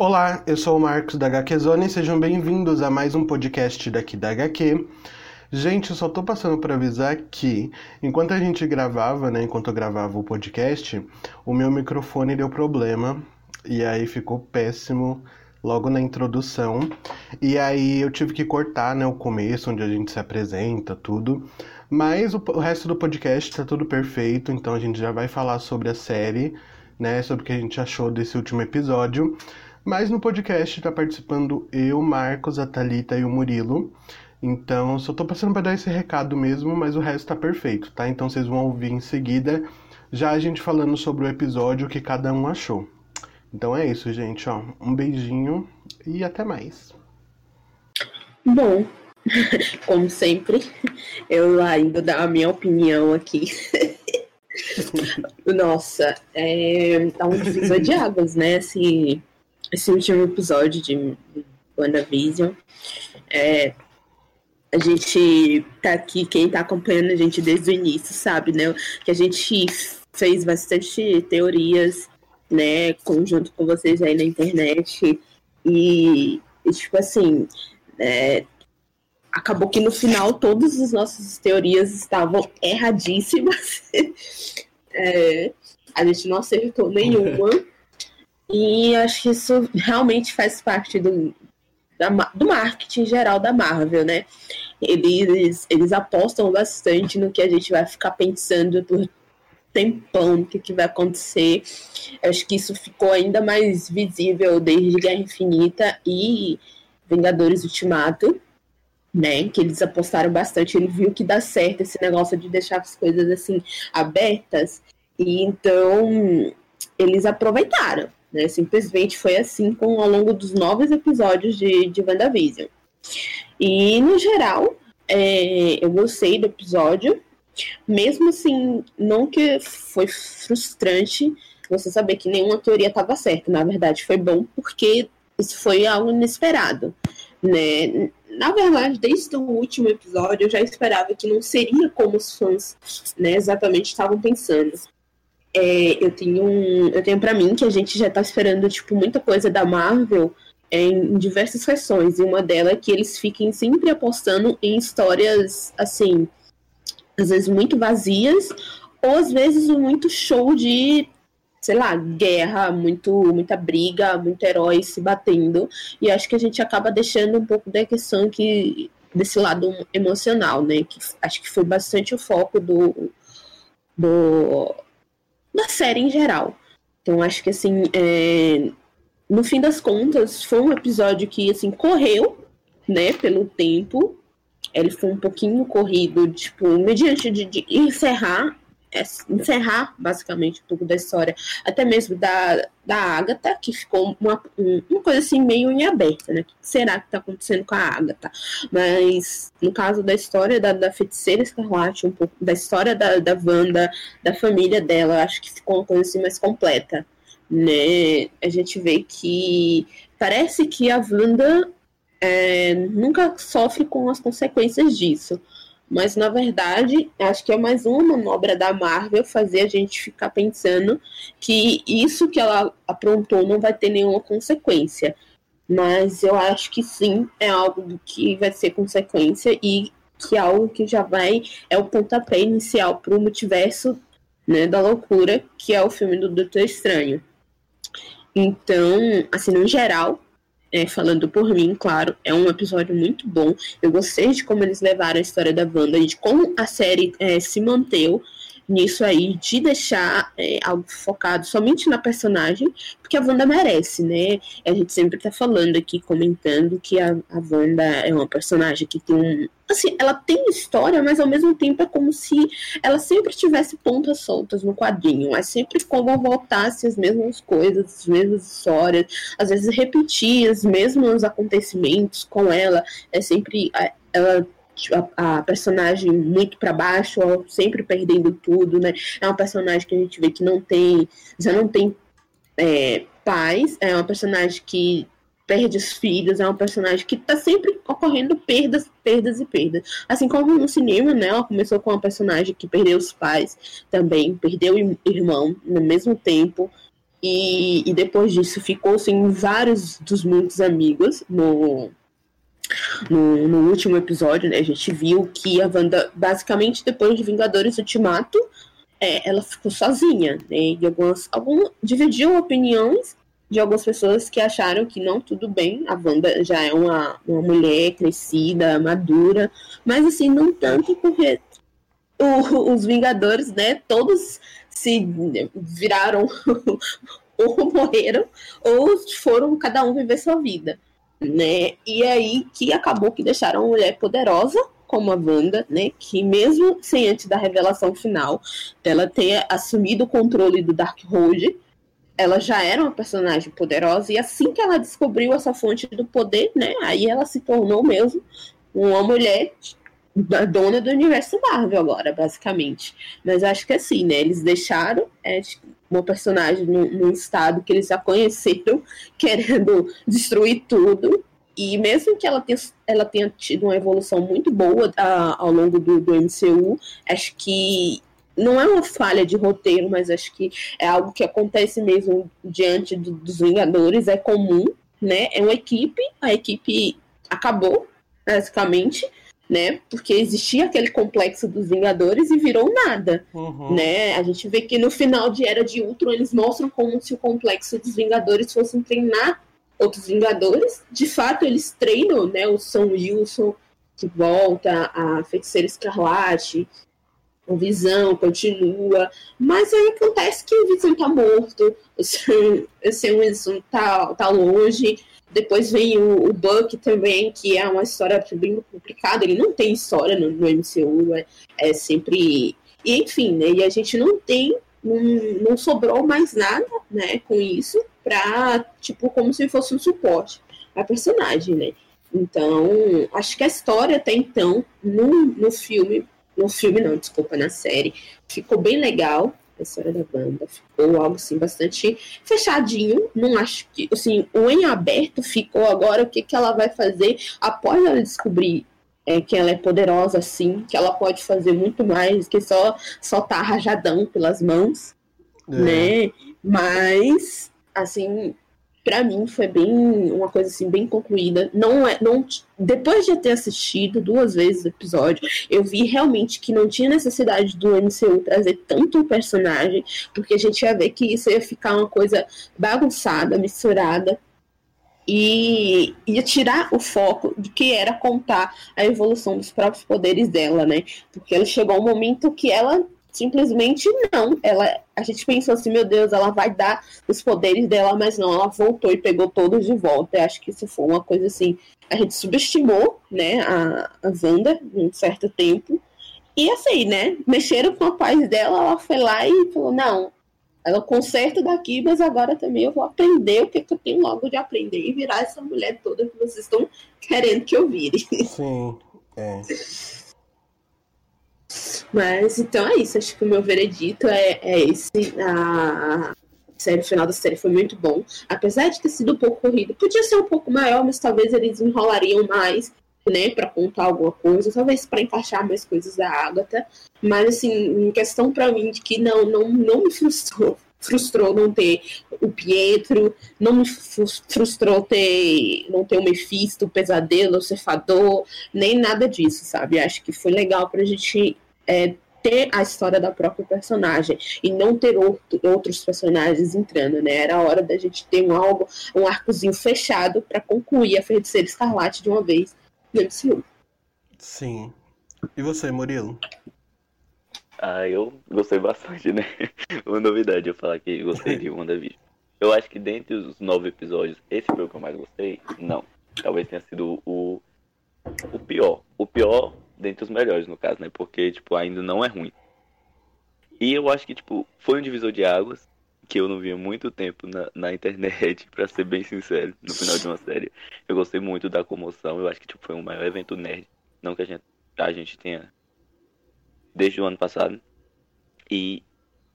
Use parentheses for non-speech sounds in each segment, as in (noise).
Olá, eu sou o Marcos da HQ Zone e sejam bem-vindos a mais um podcast daqui da HQ. Gente, eu só tô passando para avisar que, enquanto a gente gravava, né, enquanto eu gravava o podcast, o meu microfone deu problema e aí ficou péssimo logo na introdução. E aí eu tive que cortar, né, o começo, onde a gente se apresenta, tudo. Mas o, o resto do podcast tá tudo perfeito, então a gente já vai falar sobre a série, né, sobre o que a gente achou desse último episódio. Mas no podcast tá participando eu, Marcos, a Thalita e o Murilo. Então, só tô passando para dar esse recado mesmo, mas o resto tá perfeito, tá? Então vocês vão ouvir em seguida já a gente falando sobre o episódio que cada um achou. Então é isso, gente, ó. Um beijinho e até mais. Bom, (laughs) como sempre, eu ainda dar a minha opinião aqui. (laughs) Nossa, é, tá um divisor de águas, né? Esse, esse último episódio de WandaVision. É, a gente tá aqui, quem tá acompanhando a gente desde o início, sabe, né? Que a gente fez bastante teorias, né, conjunto com vocês aí na internet. E, e tipo assim, é, acabou que no final todas as nossas teorias estavam erradíssimas. (laughs) é, a gente não acertou nenhuma. (laughs) E acho que isso realmente faz parte do, da, do marketing geral da Marvel, né? Eles, eles apostam bastante no que a gente vai ficar pensando por tempão no que, que vai acontecer. Acho que isso ficou ainda mais visível desde Guerra Infinita e Vingadores Ultimato, né? Que eles apostaram bastante. Ele viu que dá certo esse negócio de deixar as coisas assim abertas. E então eles aproveitaram. Né? Simplesmente foi assim com ao longo dos nove episódios de, de WandaVision. E, no geral, é, eu gostei do episódio. Mesmo assim, não que foi frustrante você saber que nenhuma teoria estava certa. Na verdade, foi bom porque isso foi algo inesperado. Né? Na verdade, desde o último episódio, eu já esperava que não seria como os fãs né, exatamente estavam pensando. É, eu tenho um, eu tenho para mim que a gente já tá esperando tipo muita coisa da Marvel em diversas versões e uma delas é que eles fiquem sempre apostando em histórias assim, às vezes muito vazias ou às vezes muito show de sei lá, guerra, muito muita briga, muito herói se batendo. E acho que a gente acaba deixando um pouco da questão que desse lado emocional, né? Que acho que foi bastante o foco do do da série em geral. Então acho que assim, é, no fim das contas, foi um episódio que assim correu, né, pelo tempo. Ele foi um pouquinho corrido, tipo, mediante de, de encerrar encerrar basicamente um pouco da história, até mesmo da, da Agatha, que ficou uma, uma coisa assim meio em aberta, né? O que será que está acontecendo com a Agatha? Mas no caso da história da, da feiticeira escarlate, um pouco da história da, da Wanda, da família dela, acho que ficou uma coisa assim mais completa. Né? A gente vê que parece que a Wanda é, nunca sofre com as consequências disso. Mas, na verdade, acho que é mais uma manobra da Marvel fazer a gente ficar pensando que isso que ela aprontou não vai ter nenhuma consequência. Mas eu acho que sim, é algo que vai ser consequência e que é algo que já vai. É o pontapé inicial para o multiverso né, da loucura, que é o filme do Doutor Estranho. Então, assim, no geral, é, falando por mim, claro, é um episódio muito bom. Eu gostei de como eles levaram a história da Wanda e de como a série é, se manteve nisso aí, de deixar é, algo focado somente na personagem, porque a Wanda merece, né? A gente sempre tá falando aqui, comentando que a, a Wanda é uma personagem que tem um. Assim, ela tem história, mas ao mesmo tempo é como se ela sempre tivesse pontas soltas no quadrinho. É sempre como voltasse as mesmas coisas, as mesmas histórias, às vezes repetir os mesmos acontecimentos com ela. É sempre. Ela a, a personagem muito para baixo, sempre perdendo tudo, né? É uma personagem que a gente vê que não tem, já não tem é, paz, é uma personagem que perde os filhos, é uma personagem que tá sempre ocorrendo perdas, perdas e perdas. Assim como no cinema, né? Ela começou com uma personagem que perdeu os pais também, perdeu o irmão no mesmo tempo. E, e depois disso ficou assim, vários dos muitos amigos no, no, no, último episódio, né? A gente viu que a Wanda, basicamente, depois de Vingadores Ultimato, é, ela ficou sozinha, né? E algumas, dividiu opiniões de algumas pessoas que acharam que não, tudo bem, a Wanda já é uma, uma mulher crescida, madura, mas assim, não tanto porque o, os Vingadores, né, todos se viraram (laughs) ou morreram ou foram cada um viver sua vida, né? E aí que acabou que deixaram uma mulher poderosa como a Wanda, né, que mesmo sem antes da revelação final dela ter assumido o controle do Darkhold, ela já era uma personagem poderosa e assim que ela descobriu essa fonte do poder, né, aí ela se tornou mesmo uma mulher da dona do universo Marvel agora, basicamente. Mas acho que assim, né? Eles deixaram é, uma personagem num, estado que eles já conheceram, (laughs) querendo destruir tudo. E mesmo que ela tenha, ela tenha tido uma evolução muito boa a, ao longo do, do MCU, acho que não é uma falha de roteiro, mas acho que é algo que acontece mesmo diante do, dos Vingadores, é comum, né? É uma equipe, a equipe acabou, basicamente, né? Porque existia aquele complexo dos Vingadores e virou nada, uhum. né? A gente vê que no final de Era de Ultron eles mostram como se o complexo dos Vingadores fosse treinar outros Vingadores. De fato, eles treinam, né? O Sam Wilson que volta, a Feiticeira Escarlate, o Visão continua, mas aí acontece que o Visão tá morto, o Sam, o Sam Wilson tá, tá longe, depois vem o, o, Buck também, que é uma história bem complicada. Ele não tem história no, no MCU, é, é, sempre. E, enfim, né? E a gente não tem. Não, não sobrou mais nada, né, com isso, pra, tipo, como se fosse um suporte a personagem, né? Então, acho que a história até então, no, no filme, no filme não, desculpa, na série, ficou bem legal, a história da banda. Ficou algo assim bastante fechadinho. Não acho que assim, o em aberto ficou agora o que, que ela vai fazer após ela descobrir é, que ela é poderosa assim, que ela pode fazer muito mais que só soltar rajadão pelas mãos, é. né? Mas assim, para mim foi bem uma coisa assim bem concluída. Não é, não depois de ter assistido duas vezes o episódio, eu vi realmente que não tinha necessidade do MCU trazer tanto personagem, porque a gente ia ver que isso ia ficar uma coisa bagunçada, misturada. E ia tirar o foco do que era contar a evolução dos próprios poderes dela, né? Porque ela chegou um momento que ela Simplesmente não. Ela, a gente pensou assim, meu Deus, ela vai dar os poderes dela, mas não, ela voltou e pegou todos de volta. Eu acho que isso foi uma coisa assim. A gente subestimou, né, a, a Wanda um certo tempo. E assim, né? Mexeram com a paz dela, ela foi lá e falou, não, ela conserta daqui, mas agora também eu vou aprender o que, que eu tenho logo de aprender e virar essa mulher toda que vocês estão querendo que eu vire. Sim, é. (laughs) Mas então é isso, acho que o meu veredito é, é esse. A série, o final da série foi muito bom. Apesar de ter sido um pouco corrido, podia ser um pouco maior, mas talvez eles enrolariam mais, né, para contar alguma coisa, talvez para encaixar mais coisas da Agatha. Mas assim, em questão para mim de que não, não, não me frustrou. Frustrou não ter o Pietro, não me frustrou ter não ter o Mephisto, o Pesadelo, o Cefador, nem nada disso, sabe? Acho que foi legal pra gente é, ter a história da própria personagem e não ter outro, outros personagens entrando, né? Era a hora da gente ter um algo, um arcozinho fechado para concluir a Feiticeira Escarlate de uma vez no MCU. Sim. E você, Murilo? Ah, eu gostei bastante, né? (laughs) Uma novidade eu falar que gostei de WandaVision. Eu acho que dentre os nove episódios, esse foi o que eu mais gostei? Não. Talvez tenha sido o, o pior. O pior dentre os melhores, no caso, né? Porque, tipo, ainda não é ruim. E eu acho que, tipo, foi um divisor de águas que eu não via muito tempo na, na internet, (laughs) para ser bem sincero, no final de uma série. Eu gostei muito da comoção, eu acho que, tipo, foi o maior evento nerd. Não que a gente, a gente tenha desde o ano passado. E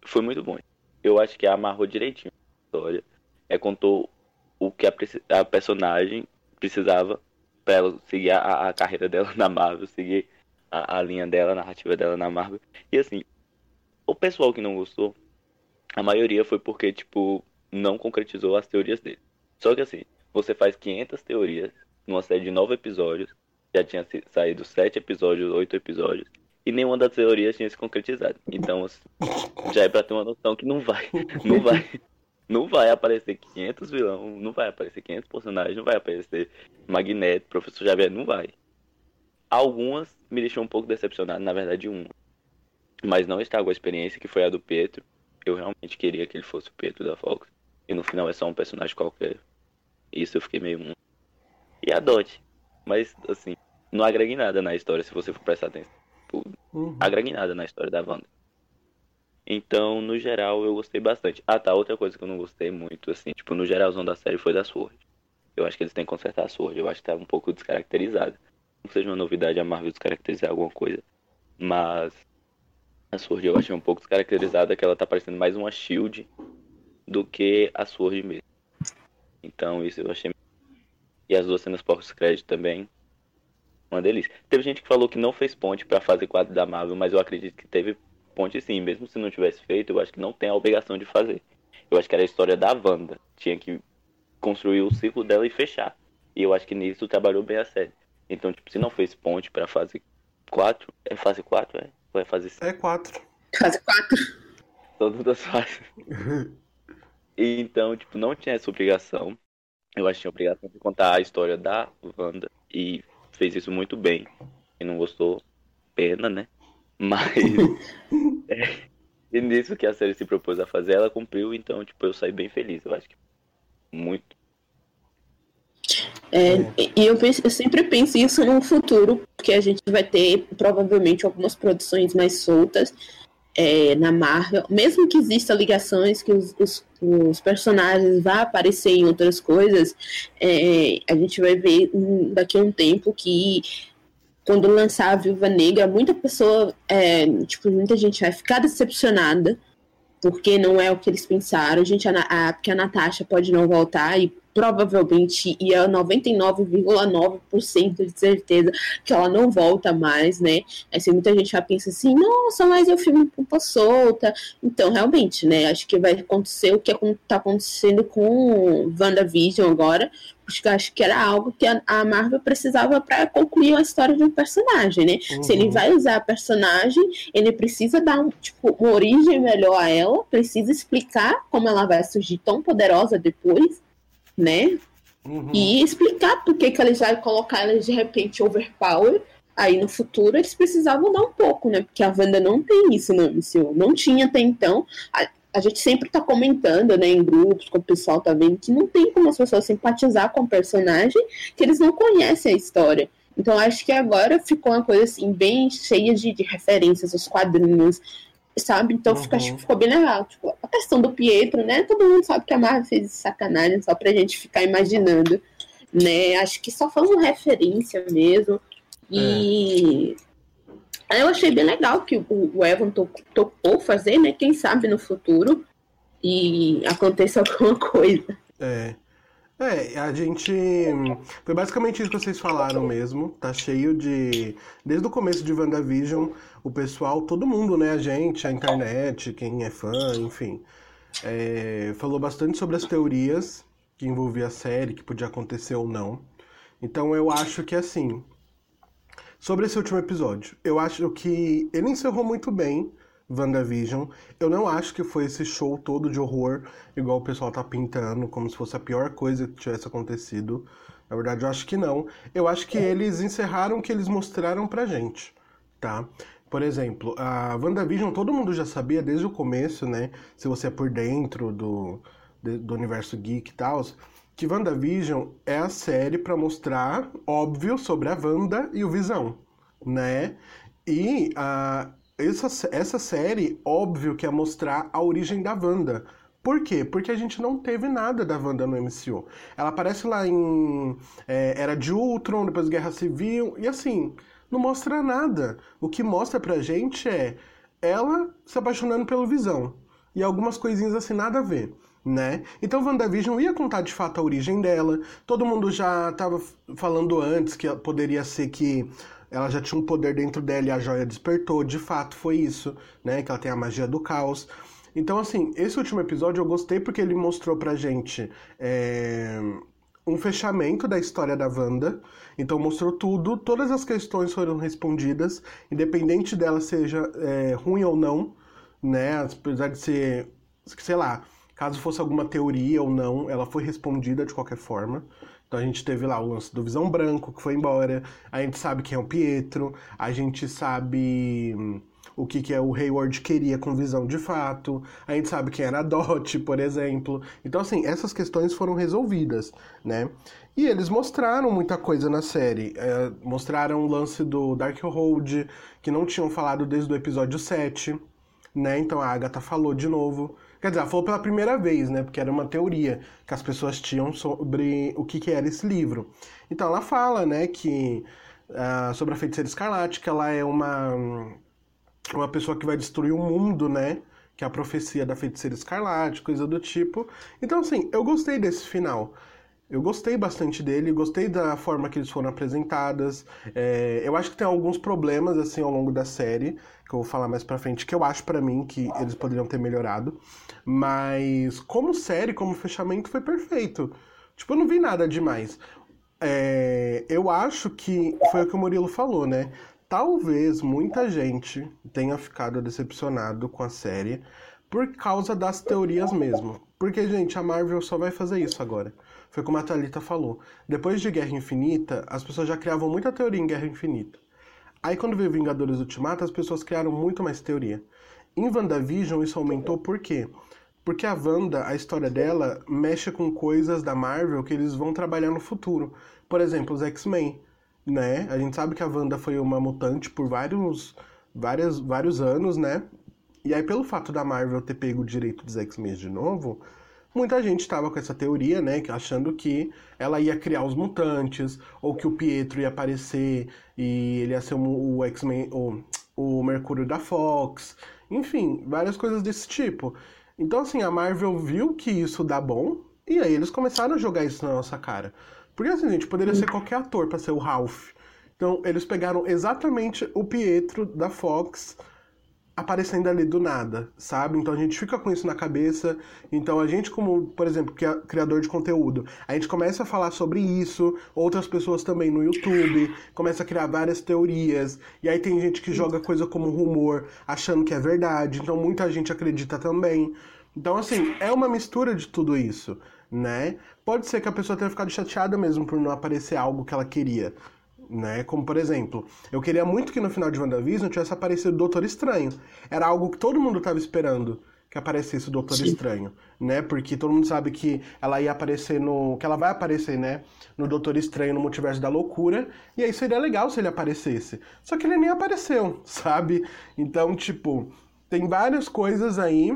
foi muito bom. Eu acho que amarrou direitinho a história. É, contou o que a, a personagem precisava para ela seguir a, a, carreira dela (laughs) na Marvel, seguir a, a, linha dela, a narrativa dela na Marvel. E assim, o pessoal que não gostou, a maioria foi porque, tipo, não concretizou as teorias dele. Só que assim, você faz 500 teorias numa série de nove episódios, já tinha saído sete episódios, oito episódios, e nenhuma das teorias tinha se concretizado. Então, assim, já é pra ter uma noção que não vai, não vai, não vai aparecer 500 vilão, não vai aparecer 500 personagens, não vai aparecer Magneto, Professor Xavier, não vai. Algumas me deixou um pouco decepcionado, na verdade uma. Mas não estragou a experiência, que foi a do Pedro. Eu realmente queria que ele fosse o Pedro da Fox. E no final é só um personagem qualquer. Isso eu fiquei meio. E a Dodge. Mas, assim, não agrega nada na história se você for prestar atenção. Tipo, uhum. agrega nada na história da Wanda. Então, no geral, eu gostei bastante. Ah, tá. Outra coisa que eu não gostei muito, assim, tipo, no geralzão da série foi da Sword. Eu acho que eles têm que consertar a Sword. Eu acho que tá um pouco descaracterizada. Não seja uma novidade a Marvel descaracterizar alguma coisa. Mas a Sword eu achei um pouco descaracterizada, que ela tá parecendo mais uma Shield do que a Sword mesmo. Então, isso eu achei. E as duas cenas pós-crédito também. Uma delícia. Teve gente que falou que não fez ponte pra fase 4 da Marvel, mas eu acredito que teve ponte sim, mesmo se não tivesse feito, eu acho que não tem a obrigação de fazer. Eu acho que era a história da Wanda. Tinha que construir o ciclo dela e fechar. E eu acho que nisso trabalhou bem a série. Então, tipo, se não fez ponte pra fase 4, é fase 4, é? Ou é fase 5? É 4. Fase 4. Todas as fases. (laughs) então, tipo, não tinha essa obrigação. Eu acho que tinha obrigação de contar a história da Wanda. E fez isso muito bem. Quem não gostou, pena, né? Mas (laughs) é, e nisso que a série se propôs a fazer, ela cumpriu, então, tipo, eu saí bem feliz, eu acho que muito. É, e eu, penso, eu sempre penso isso no futuro, porque a gente vai ter provavelmente algumas produções mais soltas é, na Marvel, mesmo que exista ligações que os, os, os personagens vá aparecer em outras coisas, é, a gente vai ver daqui a um tempo que quando lançar a Viúva Negra, muita pessoa, é, tipo, muita gente vai ficar decepcionada, porque não é o que eles pensaram. A gente, a, a, porque a Natasha pode não voltar e provavelmente ia 99,9% de certeza que ela não volta mais, né? Assim, muita gente já pensa assim, nossa, mas é o filme culpa solta. Então, realmente, né? Acho que vai acontecer o que está acontecendo com WandaVision agora, porque acho que era algo que a Marvel precisava para concluir a história de um personagem, né? Uhum. Se ele uhum. vai usar a personagem, ele precisa dar um, tipo, uma origem melhor a ela, precisa explicar como ela vai surgir tão poderosa depois, né? Uhum. E explicar por que, que eles vão colocar ela de repente overpower. Aí no futuro eles precisavam dar um pouco, né? Porque a Wanda não tem isso no MCU. Não tinha até então a gente sempre tá comentando, né, em grupos, com o pessoal tá vendo, que não tem como as pessoas simpatizar com o personagem, que eles não conhecem a história. Então acho que agora ficou uma coisa assim, bem cheia de, de referências, os quadrinhos, sabe? Então uhum. fica, acho que ficou bem legal. Tipo, a questão do Pietro, né? Todo mundo sabe que a Marvel fez sacanagem só pra gente ficar imaginando. Né? Acho que só foi uma referência mesmo. E. É eu achei bem legal que o Evan topou fazer, né? Quem sabe no futuro e aconteça (laughs) alguma coisa. É. É, a gente. Foi basicamente isso que vocês falaram mesmo. Tá cheio de. Desde o começo de WandaVision, o pessoal, todo mundo, né? A gente, a internet, quem é fã, enfim. É... Falou bastante sobre as teorias que envolvia a série, que podia acontecer ou não. Então eu acho que assim. Sobre esse último episódio, eu acho que ele encerrou muito bem WandaVision. Eu não acho que foi esse show todo de horror, igual o pessoal tá pintando, como se fosse a pior coisa que tivesse acontecido. Na verdade, eu acho que não. Eu acho que eles encerraram o que eles mostraram pra gente, tá? Por exemplo, a WandaVision todo mundo já sabia desde o começo, né? Se você é por dentro do, do universo geek e tal, que WandaVision é a série para mostrar, óbvio, sobre a Wanda e o Visão, né? E uh, essa, essa série, óbvio, que é mostrar a origem da Wanda. Por quê? Porque a gente não teve nada da Wanda no MCU. Ela aparece lá em é, Era de Ultron, depois Guerra Civil, e assim, não mostra nada. O que mostra pra gente é ela se apaixonando pelo Visão. E algumas coisinhas assim, nada a ver né? Então WandaVision ia contar de fato a origem dela. Todo mundo já estava falando antes que poderia ser que ela já tinha um poder dentro dela e a joia despertou. De fato foi isso, né? Que ela tem a magia do caos. Então, assim, esse último episódio eu gostei porque ele mostrou pra gente é, um fechamento da história da Wanda. Então, mostrou tudo, todas as questões foram respondidas, independente dela seja é, ruim ou não, né? Apesar de ser, sei lá, caso fosse alguma teoria ou não, ela foi respondida de qualquer forma. Então a gente teve lá o lance do Visão Branco, que foi embora. A gente sabe quem é o Pietro. A gente sabe hum, o que, que é o Hayward queria com visão de fato. A gente sabe quem era a Dot, por exemplo. Então, assim, essas questões foram resolvidas, né? E eles mostraram muita coisa na série. É, mostraram o lance do Darkhold, que não tinham falado desde o episódio 7, né? Então a Agatha falou de novo. Quer dizer, ela falou pela primeira vez, né? Porque era uma teoria que as pessoas tinham sobre o que, que era esse livro. Então ela fala, né, que uh, sobre a feiticeira escarlate, que ela é uma, uma pessoa que vai destruir o mundo, né? Que é a profecia da feiticeira escarlate, coisa do tipo. Então, assim, eu gostei desse final. Eu gostei bastante dele, gostei da forma que eles foram apresentadas. É, eu acho que tem alguns problemas assim ao longo da série, que eu vou falar mais pra frente, que eu acho para mim que eles poderiam ter melhorado. Mas como série, como fechamento, foi perfeito. Tipo, eu não vi nada demais. É, eu acho que foi o que o Murilo falou, né? Talvez muita gente tenha ficado decepcionado com a série por causa das teorias mesmo. Porque, gente, a Marvel só vai fazer isso agora. Foi como a Thalita falou. Depois de Guerra Infinita, as pessoas já criavam muita teoria em Guerra Infinita. Aí quando veio Vingadores Ultimato, as pessoas criaram muito mais teoria. Em WandaVision isso aumentou por quê? Porque a Wanda, a história dela, mexe com coisas da Marvel que eles vão trabalhar no futuro. Por exemplo, os X-Men, né? A gente sabe que a Wanda foi uma mutante por vários, várias, vários anos, né? E aí, pelo fato da Marvel ter pego o direito dos X-Men de novo, muita gente estava com essa teoria, né, achando que ela ia criar os mutantes, ou que o Pietro ia aparecer e ele ia ser o, o X-Men, o, o Mercúrio da Fox, enfim, várias coisas desse tipo. Então, assim, a Marvel viu que isso dá bom, e aí eles começaram a jogar isso na nossa cara. Porque assim, gente, poderia ser qualquer ator para ser o Ralph. Então, eles pegaram exatamente o Pietro da Fox aparecendo ali do nada, sabe? Então a gente fica com isso na cabeça. Então a gente, como, por exemplo, criador de conteúdo, a gente começa a falar sobre isso, outras pessoas também no YouTube, começa a criar várias teorias, e aí tem gente que joga coisa como rumor, achando que é verdade, então muita gente acredita também. Então, assim, é uma mistura de tudo isso, né? Pode ser que a pessoa tenha ficado chateada mesmo por não aparecer algo que ela queria, né? Como, por exemplo, eu queria muito que no final de WandaVision tivesse aparecido o Doutor Estranho. Era algo que todo mundo estava esperando que aparecesse o Doutor Sim. Estranho, né? Porque todo mundo sabe que ela ia aparecer no... que ela vai aparecer, né? No Doutor Estranho, no Multiverso da Loucura. E aí seria legal se ele aparecesse. Só que ele nem apareceu, (laughs) sabe? Então, tipo, tem várias coisas aí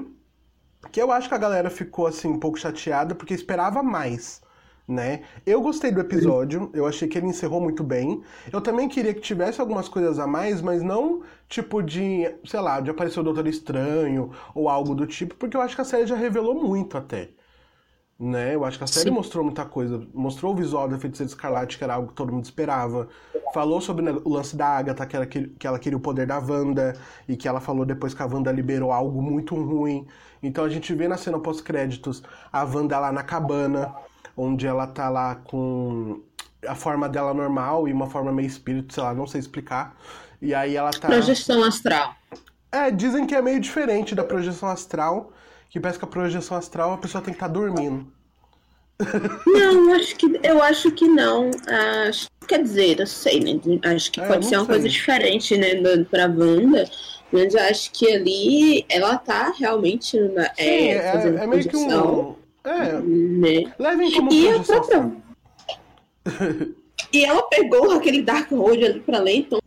que eu acho que a galera ficou, assim, um pouco chateada porque esperava mais né? Eu gostei do episódio, eu achei que ele encerrou muito bem. Eu também queria que tivesse algumas coisas a mais, mas não tipo de, sei lá, de aparecer o Doutor Estranho ou algo do tipo, porque eu acho que a série já revelou muito até. Né? Eu acho que a série Sim. mostrou muita coisa. Mostrou o visual da Feiticeira Escarlate, que era algo que todo mundo esperava. Falou sobre né, o lance da Agatha, que, era, que, que ela queria o poder da Wanda, e que ela falou depois que a Wanda liberou algo muito ruim. Então a gente vê na cena pós-créditos a Wanda lá na cabana, onde ela tá lá com a forma dela normal e uma forma meio espírito, sei lá, não sei explicar. E aí ela tá. Projeção astral. É, dizem que é meio diferente da projeção astral, que parece que a projeção astral a pessoa tem que estar tá dormindo. Não, acho que eu acho que não. Acho, quer dizer, eu sei, né? Acho que é, pode ser uma sei. coisa diferente, né, pra Wanda. Mas eu acho que ali ela tá realmente na, Sim, é, é, é meio que um, é. Né? Levem como e a própria... (laughs) E ela pegou aquele Dark Road ali pra ler, então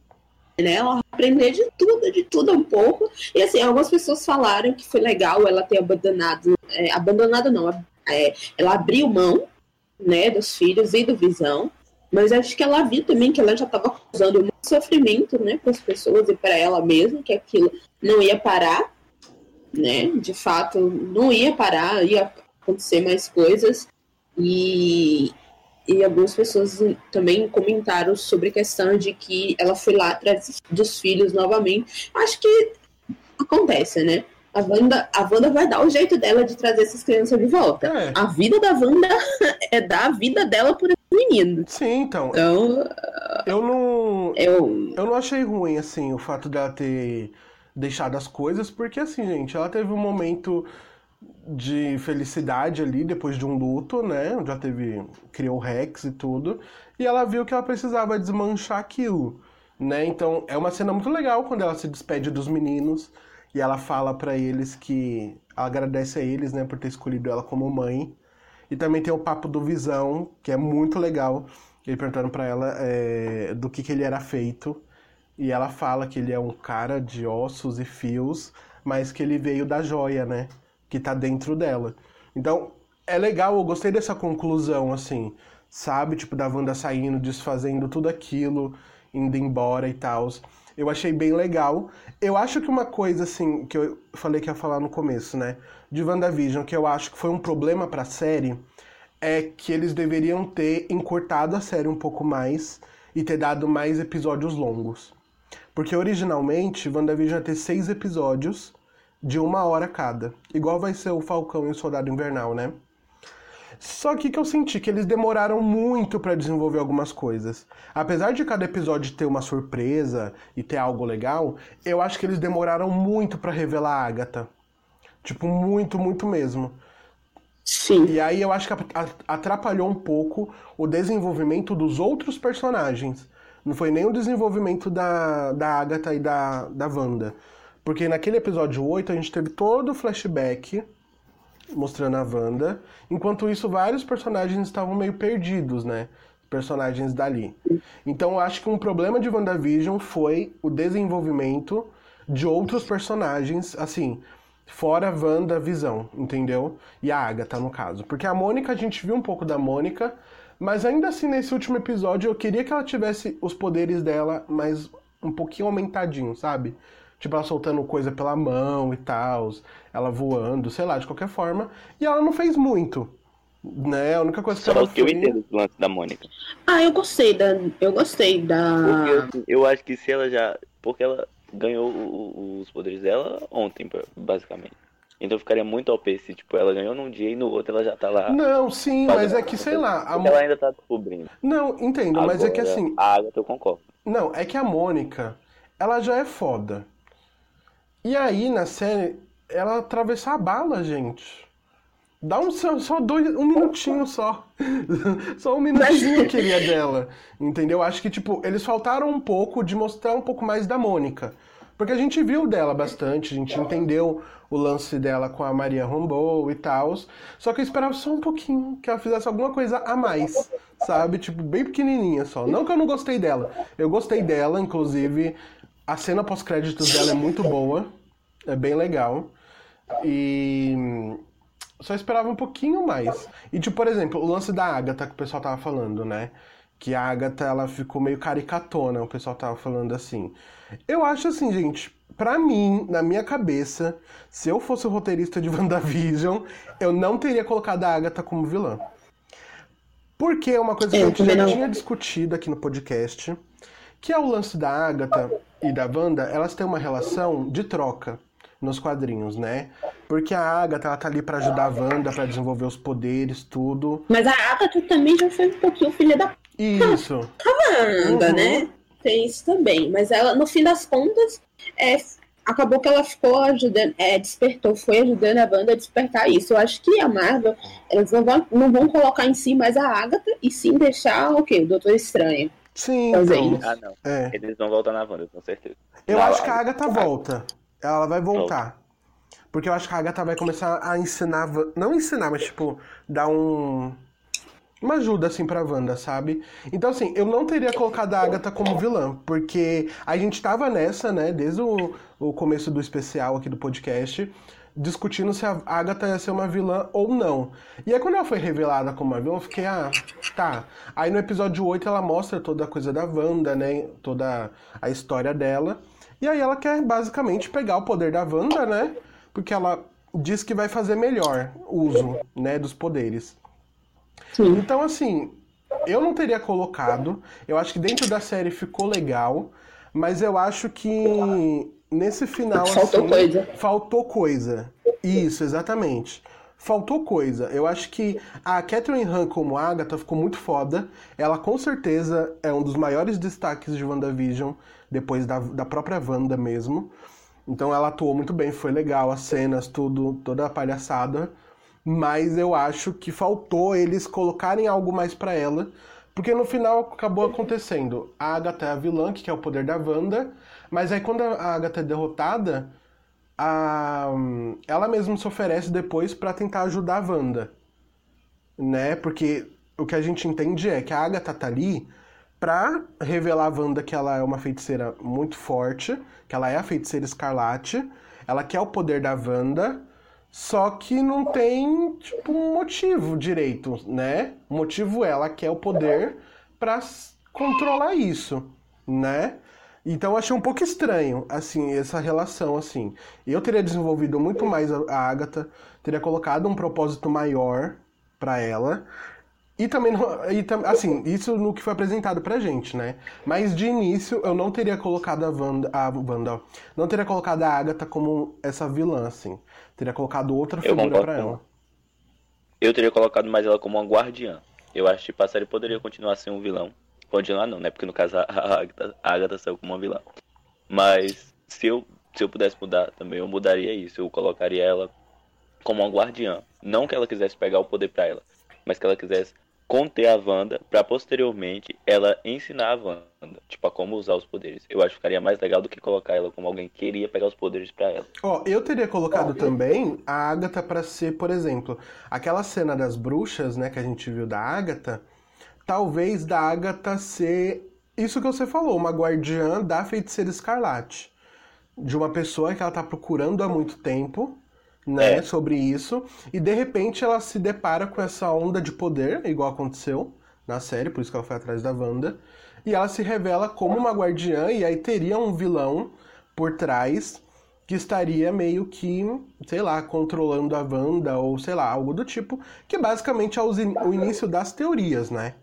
né? Ela aprender de tudo, de tudo um pouco. E assim, algumas pessoas falaram que foi legal ela ter abandonado, é, abandonado não, é, ela abriu mão, né, dos filhos e do Visão. Mas acho que ela viu também que ela já estava causando muito sofrimento, né, para as pessoas e para ela mesma, que aquilo não ia parar, né? De fato, não ia parar, ia acontecer mais coisas. E, e algumas pessoas também comentaram sobre a questão de que ela foi lá atrás dos filhos novamente. Acho que acontece, né? A Wanda, a Wanda vai dar o jeito dela de trazer essas crianças de volta. É. A vida da Wanda (laughs) é dar a vida dela por esse menino. Sim, então. Então, Eu não. eu. Eu não achei ruim, assim, o fato dela ter deixado as coisas, porque, assim, gente, ela teve um momento de felicidade ali, depois de um luto, né? Já teve. criou Rex e tudo. E ela viu que ela precisava desmanchar aquilo, né? Então, é uma cena muito legal quando ela se despede dos meninos e ela fala pra eles que. Ela agradece a eles, né, por ter escolhido ela como mãe. E também tem o papo do Visão, que é muito legal. Ele perguntando pra ela é, do que, que ele era feito. E ela fala que ele é um cara de ossos e fios, mas que ele veio da joia, né? Que tá dentro dela. Então, é legal, eu gostei dessa conclusão, assim, sabe? Tipo, da Wanda saindo, desfazendo tudo aquilo, indo embora e tal. Eu achei bem legal. Eu acho que uma coisa, assim, que eu falei que ia falar no começo, né? De WandaVision, que eu acho que foi um problema pra série, é que eles deveriam ter encurtado a série um pouco mais e ter dado mais episódios longos. Porque originalmente, WandaVision ia ter seis episódios de uma hora cada. Igual vai ser o Falcão e o Soldado Invernal, né? Só que que eu senti que eles demoraram muito pra desenvolver algumas coisas. Apesar de cada episódio ter uma surpresa e ter algo legal, eu acho que eles demoraram muito pra revelar a Agatha. Tipo, muito, muito mesmo. Sim. E aí eu acho que atrapalhou um pouco o desenvolvimento dos outros personagens. Não foi nem o desenvolvimento da, da Agatha e da, da Wanda. Porque naquele episódio 8 a gente teve todo o flashback mostrando a Wanda. Enquanto isso, vários personagens estavam meio perdidos, né? Personagens dali. Então eu acho que um problema de WandaVision foi o desenvolvimento de outros personagens, assim, fora Wanda Visão, entendeu? E a Agatha, no caso. Porque a Mônica, a gente viu um pouco da Mônica, mas ainda assim, nesse último episódio, eu queria que ela tivesse os poderes dela mais um pouquinho aumentadinho, sabe? Tipo, ela soltando coisa pela mão e tal, ela voando, sei lá, de qualquer forma. E ela não fez muito, né? A única coisa que Só ela que eu entendo do lance da Mônica. Ah, eu gostei da. Eu gostei da. Porque assim, eu acho que se ela já. Porque ela ganhou os poderes dela ontem, basicamente. Então ficaria muito OP se, tipo, ela ganhou num dia e no outro ela já tá lá. Não, sim, mas é que, sei lá... A... Ela ainda tá descobrindo. Não, entendo, mas é que Agora, assim... A Agatha eu concordo. Não, é que a Mônica, ela já é foda. E aí, na série, ela atravessar a bala, gente. Dá um só, dois, um minutinho só. (laughs) só um minutinho que queria dela. Entendeu? Acho que, tipo, eles faltaram um pouco de mostrar um pouco mais da Mônica. Porque a gente viu dela bastante, a gente entendeu o lance dela com a Maria Rambeau e tal. Só que eu esperava só um pouquinho, que ela fizesse alguma coisa a mais, sabe? Tipo, bem pequenininha só. Não que eu não gostei dela. Eu gostei dela, inclusive, a cena pós-créditos dela é muito boa. É bem legal. E só esperava um pouquinho mais. E, tipo, por exemplo, o lance da Agatha que o pessoal tava falando, né? Que a Agatha, ela ficou meio caricatona, o pessoal tava falando assim. Eu acho assim, gente, pra mim, na minha cabeça, se eu fosse o roteirista de (laughs) WandaVision, eu não teria colocado a Agatha como vilã. Porque é uma coisa que a gente já não. tinha discutido aqui no podcast, que é o lance da Agatha e da Wanda, elas têm uma relação de troca nos quadrinhos, né? Porque a Agatha, ela tá ali pra ajudar a Wanda, pra desenvolver os poderes, tudo. Mas a Agatha também já foi um pouquinho filha da Isso. Wanda, Uhum. né? Tem isso também. Mas ela, no fim das contas, é, acabou que ela ficou ajudando, é, despertou, foi ajudando a Wanda a despertar isso. Eu acho que a Marvel, eles não vão, não vão colocar em si mais a Agatha e sim deixar o quê? O Doutor Estranho. Sim, Fazer então. Ah, não. É. Eles vão voltar na Wanda, com certeza. Eu Na acho que a Agatha. Volta. Ela vai voltar. Porque eu acho que a Agatha vai começar a ensinar. Não ensinar, mas tipo, dar um. Uma ajuda, assim, pra Wanda, sabe? Então, assim, eu não teria colocado a Agatha como vilã, porque a gente tava nessa, né, desde o, o começo do especial aqui do podcast, discutindo se a Agatha ia ser uma vilã ou não. E aí, quando ela foi revelada como uma vilã, eu fiquei, ah, tá. Aí no episódio 8 ela mostra toda a coisa da Wanda, né, toda a história dela. E aí ela quer basicamente pegar o poder da Wanda, né? Porque ela diz que vai fazer melhor uso, né, dos poderes. Sim. Então, assim, eu não teria colocado. Eu acho que dentro da série ficou legal, mas eu acho que nesse final. Faltou assim, coisa. Faltou coisa. Isso, exatamente. Faltou coisa. Eu acho que a Catherine Han como Agatha ficou muito foda. Ela com certeza é um dos maiores destaques de WandaVision, depois da, da própria Wanda mesmo. Então ela atuou muito bem, foi legal, as cenas, tudo, toda a palhaçada. Mas eu acho que faltou eles colocarem algo mais para ela. Porque no final acabou acontecendo. A Agatha é a vilã, que é o poder da Wanda. Mas aí quando a Agatha é derrotada, a... ela mesma se oferece depois para tentar ajudar a Wanda. Né? Porque o que a gente entende é que a Agatha tá ali pra revelar a Wanda que ela é uma feiticeira muito forte, que ela é a feiticeira escarlate, ela quer o poder da Wanda, só que não tem, tipo, um motivo direito, né? O motivo é ela quer o poder pra controlar isso, né? Então eu achei um pouco estranho, assim, essa relação, assim. Eu teria desenvolvido muito mais a Agatha, teria colocado um propósito maior para ela. E também, e, assim, isso no que foi apresentado pra gente, né? Mas de início eu não teria colocado a Wanda, a Wanda não teria colocado a Agatha como essa vilã, assim. Teria colocado outra figura pra ela. Eu teria colocado mais ela como uma guardiã. Eu acho que a série poderia continuar sendo um vilão Continuar não, né? Porque no caso a Agatha, a Agatha saiu como uma vilã. Mas se eu, se eu pudesse mudar também, eu mudaria isso. Eu colocaria ela como uma guardiã. Não que ela quisesse pegar o poder para ela, mas que ela quisesse conter a Wanda para posteriormente ela ensinar a Wanda, tipo, a como usar os poderes. Eu acho que ficaria mais legal do que colocar ela como alguém que queria pegar os poderes para ela. Ó, oh, eu teria colocado oh, também a Agatha para ser, por exemplo, aquela cena das bruxas, né, que a gente viu da Agatha, talvez da Agatha ser isso que você falou, uma guardiã da feiticeira escarlate. De uma pessoa que ela tá procurando há muito tempo, né, é. sobre isso, e de repente ela se depara com essa onda de poder, igual aconteceu na série, por isso que ela foi atrás da Wanda, e ela se revela como uma guardiã, e aí teria um vilão por trás que estaria meio que, sei lá, controlando a Wanda, ou sei lá, algo do tipo, que basicamente é o início das teorias, né?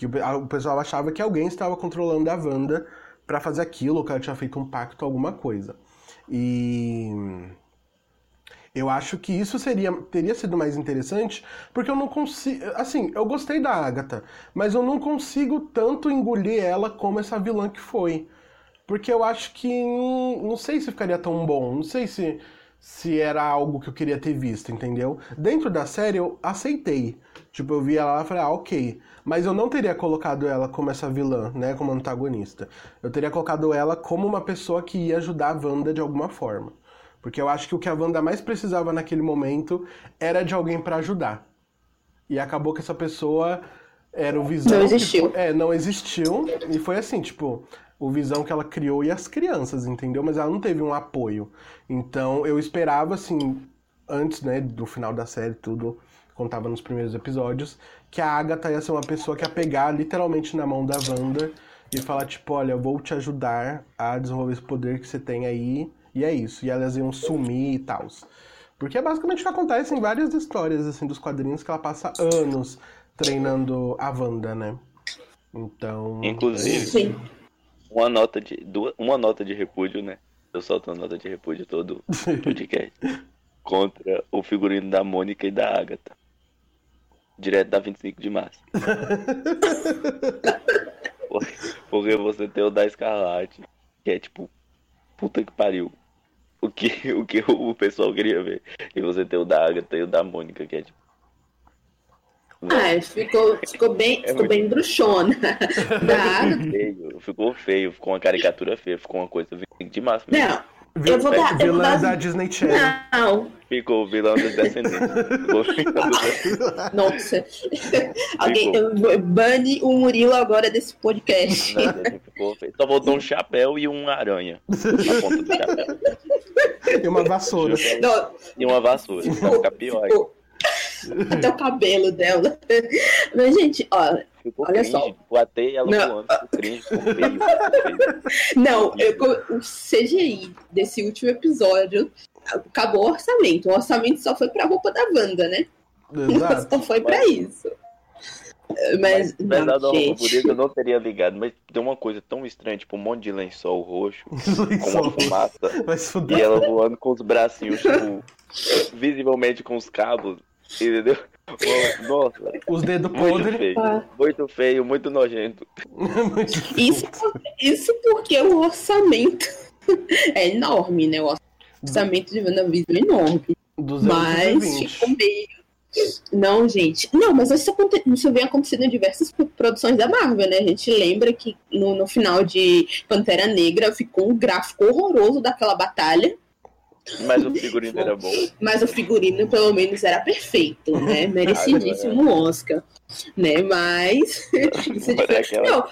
Que o pessoal achava que alguém estava controlando a Wanda para fazer aquilo, que ela tinha feito um pacto, alguma coisa. E eu acho que isso seria teria sido mais interessante, porque eu não consigo, assim, eu gostei da Agatha, mas eu não consigo tanto engolir ela como essa vilã que foi. Porque eu acho que não, não sei se ficaria tão bom, não sei se se era algo que eu queria ter visto, entendeu? Dentro da série eu aceitei. Tipo, eu vi ela lá e falei, ah, ok. Mas eu não teria colocado ela como essa vilã, né? Como antagonista. Eu teria colocado ela como uma pessoa que ia ajudar a Wanda de alguma forma. Porque eu acho que o que a Wanda mais precisava naquele momento era de alguém para ajudar. E acabou que essa pessoa era o Visão. Não existiu. Foi, é, não existiu. E foi assim, tipo, o Visão que ela criou e as crianças, entendeu? Mas ela não teve um apoio. Então eu esperava, assim, antes, né, do final da série, tudo contava nos primeiros episódios, que a Agatha ia ser uma pessoa que ia pegar literalmente na mão da Wanda e falar, tipo, olha, eu vou te ajudar a desenvolver esse poder que você tem aí, e é isso. E elas iam sumir e tal. Porque é basicamente o que acontece em várias histórias, assim, dos quadrinhos, que ela passa anos treinando a Wanda, né? Então. Inclusive, Sim. Uma nota de. Uma nota de repúdio, né? Eu solto uma nota de repúdio todo (laughs) podcast contra o figurino da Mônica e da Agatha direto da 25 de março. (laughs) Porque você tem o da Escarlate, que é tipo, puta que pariu. O que, o que o pessoal queria ver. E você tem o da Agatha e o da Mônica, que é tipo. Ah, ficou, ficou bem, é ficou muito... bem bruxona. (laughs) Da. Feio, ficou feio, ficou uma caricatura feia, ficou uma coisa 25 de. Mesmo. Não. Eu vou dar, vilã eu vou dar... da Disney Channel. Não. Ficou o (laughs) vilão dos descendentes. Nossa. Alguém bane o Murilo agora desse podcast. ficou Só voltou um chapéu e uma aranha na ponta do chapéu. E uma vassoura. Não. E uma vassoura. Vai ficar pior. (laughs) Até o cabelo dela. Mas, gente, ó, Ficou Olha cringe, só. Botei ela não. voando, ficou cringe, ficou feio. Não, eu, o CGI desse último episódio acabou o orçamento. O orçamento só foi pra roupa da Wanda, né? Exato. (laughs) Só foi pra isso. Mas, Apesar não, gente. bonita, eu não teria ligado, mas tem uma coisa tão estranha, tipo um monte de lençol roxo, (laughs) com uma fumaça, e ela voando com os bracinhos, tipo, visivelmente com os cabos, entendeu? Nossa, Os dedos muito podres. feio, Ah. muito feio, muito nojento. (laughs) Isso, isso porque o orçamento (laughs) é enorme, né? O orçamento de WandaVision é enorme. Mas 220. ficou meio. Não, gente. Não, mas isso, aconte... isso vem acontecendo em diversas pro- produções da Marvel, né? A gente lembra que no, no final de Pantera Negra ficou um gráfico horroroso daquela batalha, Mas o figurino era bom. mas o figurino pelo menos era perfeito, né? (laughs) Merecidíssimo Oscar, né? Mas (laughs) isso é é aquela- Não,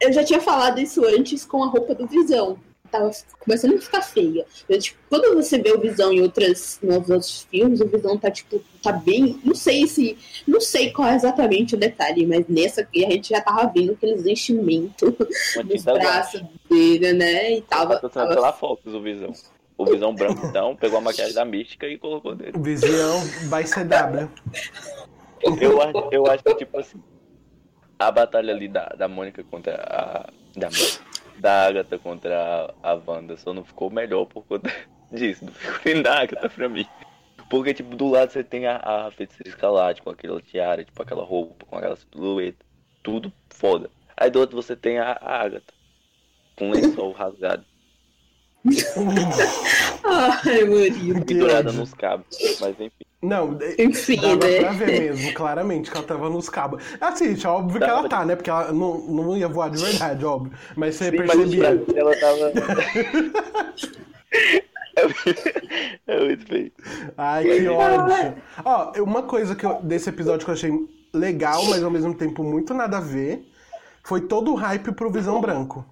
eu já tinha falado isso antes com a roupa do Visão. Tava começando a ficar feia. Eu, tipo, quando você vê o Visão em outras, nos outros filmes, o Visão tá, tipo, tá bem. Não sei se. Não sei qual é exatamente o detalhe, mas nessa aqui a gente já tava vendo aqueles enchimentos (laughs) tinta braços dele, né? E tava. Patrocinado tava pela Fox, o Visão. O Visão branco, então, pegou a maquiagem da Mística e colocou dele. Visão by CW. Eu eu acho que, tipo assim, a batalha ali da, da Mônica contra a. Da, da Agatha contra a, a Wanda só não ficou melhor por conta (laughs) disso, do figurino da Agatha pra mim. Porque, tipo, do lado você tem a, a feiticeira escalate com aquela tiara, tipo, aquela roupa, com aquela silhueta. Tudo foda. Aí do outro você tem a, a Agatha. Com lençol rasgado, Ai, Murilo. pendurada nos cabos. Mas enfim. Não, Enfim, dava pra né? ver mesmo, claramente, que ela tava nos cabos. Assim, gente, é óbvio que ela tá, né? Porque ela não, não ia voar de verdade, óbvio. Mas você Sim, mas percebia. pra- ela tava. (laughs) é muito feio. Ai, que ódio. Ó, uma coisa que eu, desse episódio que eu achei legal, mas ao mesmo tempo muito nada a ver, foi todo o hype pro Visão Branco.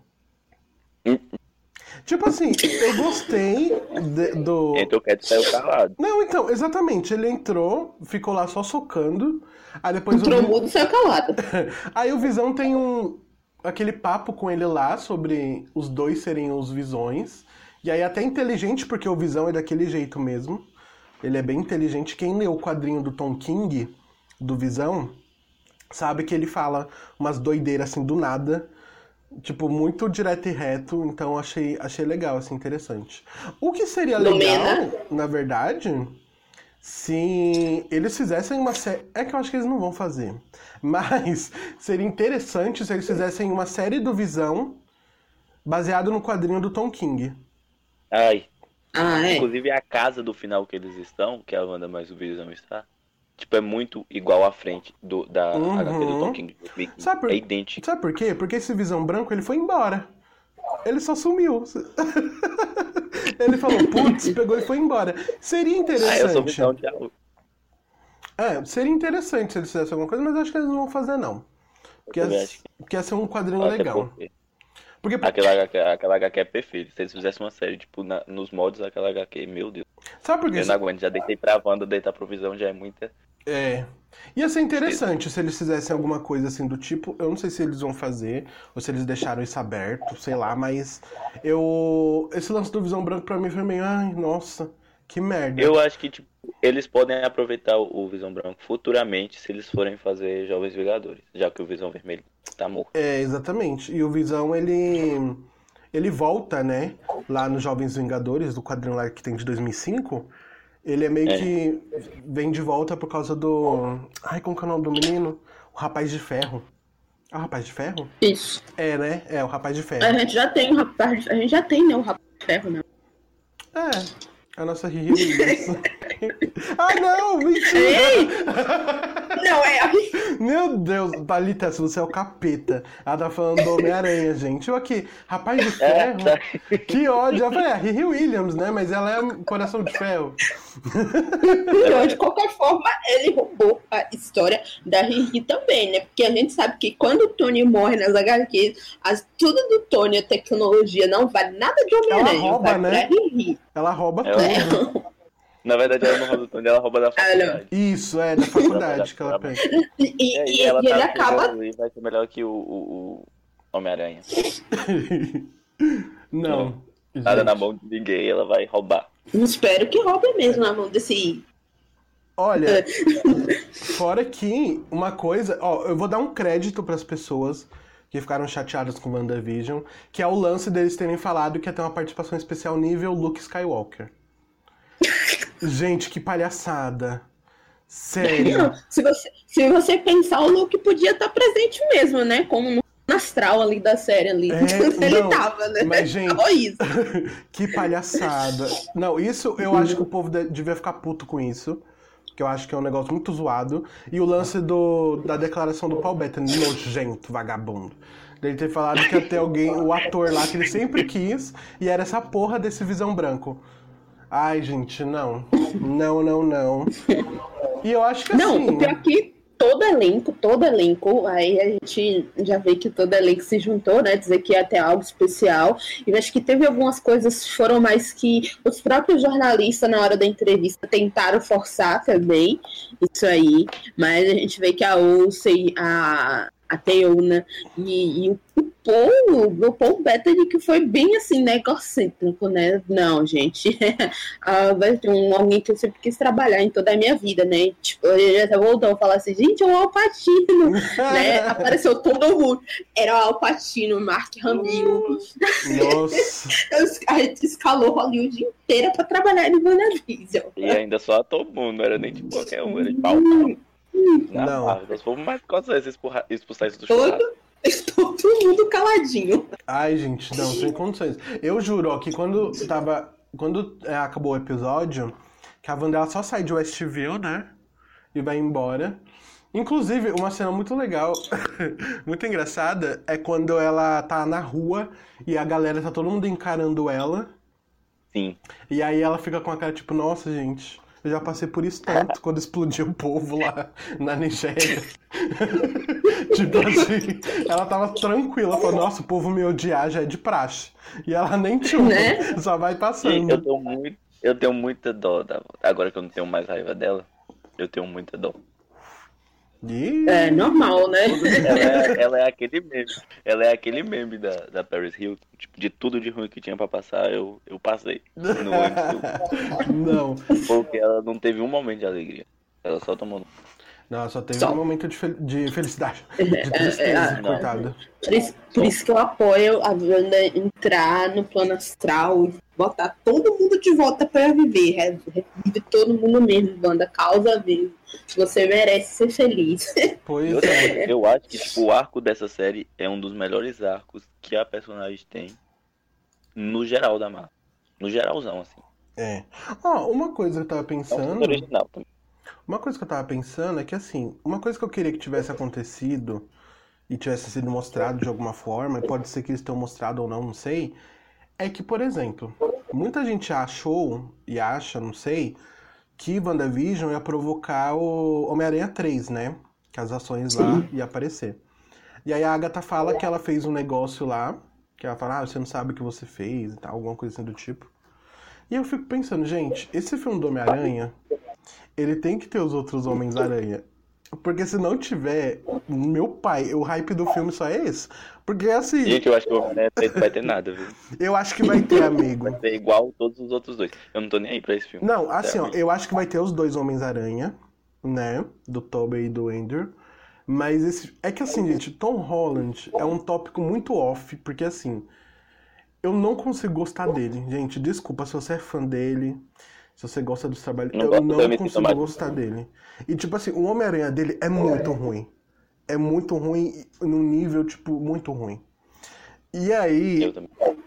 Tipo assim, eu gostei de- do. Entrou quieto e saiu calado. Não, então, exatamente. Ele entrou, ficou lá só socando. Aí depois o Entrou Vi- mudo e saiu calado. (laughs) Aí o Visão tem um aquele papo com ele lá sobre os dois serem os Visões. E aí até inteligente, porque o Visão é daquele jeito mesmo. Ele é bem inteligente. Quem leu o quadrinho do Tom King, do Visão, sabe que ele fala umas doideiras assim do nada. Tipo, muito direto e reto, então achei, achei legal, assim, interessante. O que seria legal, Lumena. na verdade, se eles fizessem uma série. É que eu acho que eles não vão fazer. (laughs) Mas seria interessante se eles fizessem uma série do Visão baseado no quadrinho do Tom King. Ai, Ah, é. inclusive a casa do final que eles estão, que é a Wanda mais o Visão está, tipo, é muito igual à frente do, da Uhum. HQ do Tom King. do Viking. Sabe por- É idêntico. Sabe por quê? Porque esse Visão Branco ele foi embora. Ele só sumiu. (laughs) ele falou, putz, (laughs) pegou e foi embora. Seria Ah, eu sou interessante. Visão, tchau. É, seria interessante se eles fizessem alguma coisa, mas eu acho que eles não vão fazer, não. Porque, acho porque ia ser um quadrinho Até legal. porque Porque, Aquela HQ, aquela HQ é perfeita. Se eles fizessem uma série, tipo, na- nos modos daquela HQ, meu Deus. sabe por quê? Eu não aguento, já deitei pra Wanda, deitar pro Visão já é muita. É. Ia ser interessante se eles fizessem alguma coisa assim do tipo. Eu não sei se eles vão fazer, ou se eles deixaram isso aberto, sei lá, mas eu. Esse lance do Visão Branco pra mim foi meio. Ai, nossa, que merda. Eu acho que, tipo, eles podem aproveitar o Visão Branco futuramente se eles forem fazer Jovens Vingadores, já que o Visão Vermelho tá morto. É, exatamente. E o Visão, ele. Ele volta, né? Lá nos Jovens Vingadores, do quadrinho lá que tem de 2005. Ele é meio É. que. Vem de volta por causa do. Ai, como que é o nome do menino? O Rapaz de Ferro. Ah, o Rapaz de Ferro? Isso. É, né? É, o Rapaz de Ferro. A gente já tem o rapaz. A gente já tem, né? O rapaz de ferro, né? É, a nossa Riri (laughs) ah, não! Mentira! Ei! (laughs) Não, é. Meu Deus, Thalita, se você é o capeta. Ela tá falando do Homem-Aranha, gente. Eu aqui, rapaz de É, ferro. tá. Que ódio. Falei, é, Riri Williams, né? Mas ela é coração de ferro. Então, de qualquer forma, ele roubou a história da Riri também, né? Porque a gente sabe que quando o Tony morre nas HQs, as, tudo do Tony, a tecnologia, não vale nada de Homem-Aranha. Ela rouba, né? pra Riri. Ela rouba Ela- tudo. (laughs) Na verdade, ela não rouba do Tony, ela rouba da faculdade. Isso, é, da faculdade que ela pega. E, e- E e ela ele tá acaba. e vai ser melhor que o, o, o Homem-Aranha. (laughs) Não. Nada na mão de ninguém, ela vai roubar. Espero que roube mesmo na mão desse. Olha, (laughs) fora que uma coisa, ó, eu vou dar um crédito pras pessoas que ficaram chateadas com WandaVision, que é o lance deles terem falado que ia ter uma participação especial nível Luke Skywalker. Gente, que palhaçada. Sério. Não, se você, se você pensar, o Luke podia estar presente mesmo, né? Como no astral ali da série ali. É, (laughs) Ele não, tava, né? mas, gente, (laughs) que palhaçada. Não, isso eu acho que o povo de- devia ficar puto com isso. Que eu acho que é um negócio muito zoado. E o lance do, da declaração do Paul Bettany, nojento, vagabundo. Dele ter falado que ia ter alguém, o ator lá que ele sempre quis, e era essa porra desse visão branco. Ai, gente, não. Não, não, não. E eu acho que Não, assim. o pior é que todo elenco, todo elenco, aí a gente já vê que todo elenco se juntou, né? Dizer que ia ter algo especial. E acho que teve algumas coisas que foram mais que os próprios jornalistas, na hora da entrevista, tentaram forçar também. Isso aí. Mas a gente vê que a Olsen, a, a Teona e, e o, o Paul, o Paul Bettany, que foi bem assim, né, egocêntrico, né? Não, gente. (laughs) vai ter um, alguém que eu sempre quis trabalhar em toda a minha vida, né? Tipo, ele até voltou a falar assim, gente, é o Alpatino, (laughs) né? Apareceu todo mundo. Era o Alpatino, Mark Hamill. Nossa. (laughs) A gente escalou Hollywood inteira pra trabalhar em WandaVision. E ainda só todo mundo, não era nem de qualquer um, era de pau. Na Não. Se for mais quantas vezes expurra- expulsar isso do Todo, churrasco. (laughs) todo mundo caladinho. Ai, gente, não, sem condições. Eu juro, ó, que quando tava. Quando é, acabou o episódio, que a Wanda ela só sai de Westview, né? E vai embora. Inclusive, uma cena muito legal, (laughs) muito engraçada, é quando ela tá na rua e a galera tá todo mundo encarando ela. Sim. E aí ela fica com a cara tipo, nossa, gente, eu já passei por isso tanto quando explodiu o povo lá na Nigéria. (laughs) tipo assim, ela tava tranquila, falou, nossa, o povo me odiar já é de praxe. E ela nem tchum, Né? só vai passando. eu tenho muito. Eu tenho muita dó da Agora que eu não tenho mais raiva dela, eu tenho muita dó. Ih, É normal, né? Ela é, ela é aquele meme. Ela é aquele meme da, da Paris Hilton. Tipo, de tudo de ruim que tinha pra passar, eu, eu passei. No (laughs) não. Porque ela não teve um momento de alegria. Ela só tomou. Não, só teve Só. um momento de, fel- de felicidade. (laughs) De é, tristeza, não. coitada. Por isso, por isso que eu apoio a Wanda entrar no plano astral e botar todo mundo de volta pra viver. Re- Revive todo mundo mesmo, Wanda. Causa vivo. Você merece ser feliz. (laughs) Pois outra é. eu acho que tipo, o arco dessa série é um dos melhores arcos que a personagem tem no geral da Marvel. No geralzão, assim. É. Ó, uma coisa que eu tava É um pensando. original também. Uma coisa que eu tava pensando é que, assim, uma coisa que eu queria que tivesse acontecido e tivesse sido mostrado de alguma forma, e pode ser que eles tenham mostrado ou não, não sei, é que, por exemplo, muita gente achou e acha, não sei, que WandaVision ia provocar o Homem-Aranha 3, né? Que as ações lá iam aparecer. E aí a Agatha fala que ela fez um negócio lá, que ela fala, ah, você não sabe o que você fez e tal, alguma coisa assim do tipo. E eu fico pensando, gente, esse filme do Homem-Aranha, ele tem que ter os outros Homens-Aranha. Porque se não tiver, meu pai, o hype do filme só é esse. Porque assim, Gente, eu acho que o Homem-Aranha 3 não vai ter nada, viu? (laughs) eu acho que vai ter, amigo. Vai ser igual todos os outros dois. Eu não tô nem aí pra esse filme. Não, assim, ó, eu acho que vai ter os dois Homens-Aranha, né? Do Tobey e do Andrew. Mas esse. É que assim, gente, Tom Holland é um tópico muito off, porque assim. Eu não consigo gostar dele. Gente, desculpa se você é fã dele, se você gosta dos trabalhos. Não eu não consigo gostar dele. E tipo assim, o Homem-Aranha dele é muito ruim. É muito ruim, num nível, tipo, muito ruim. E aí.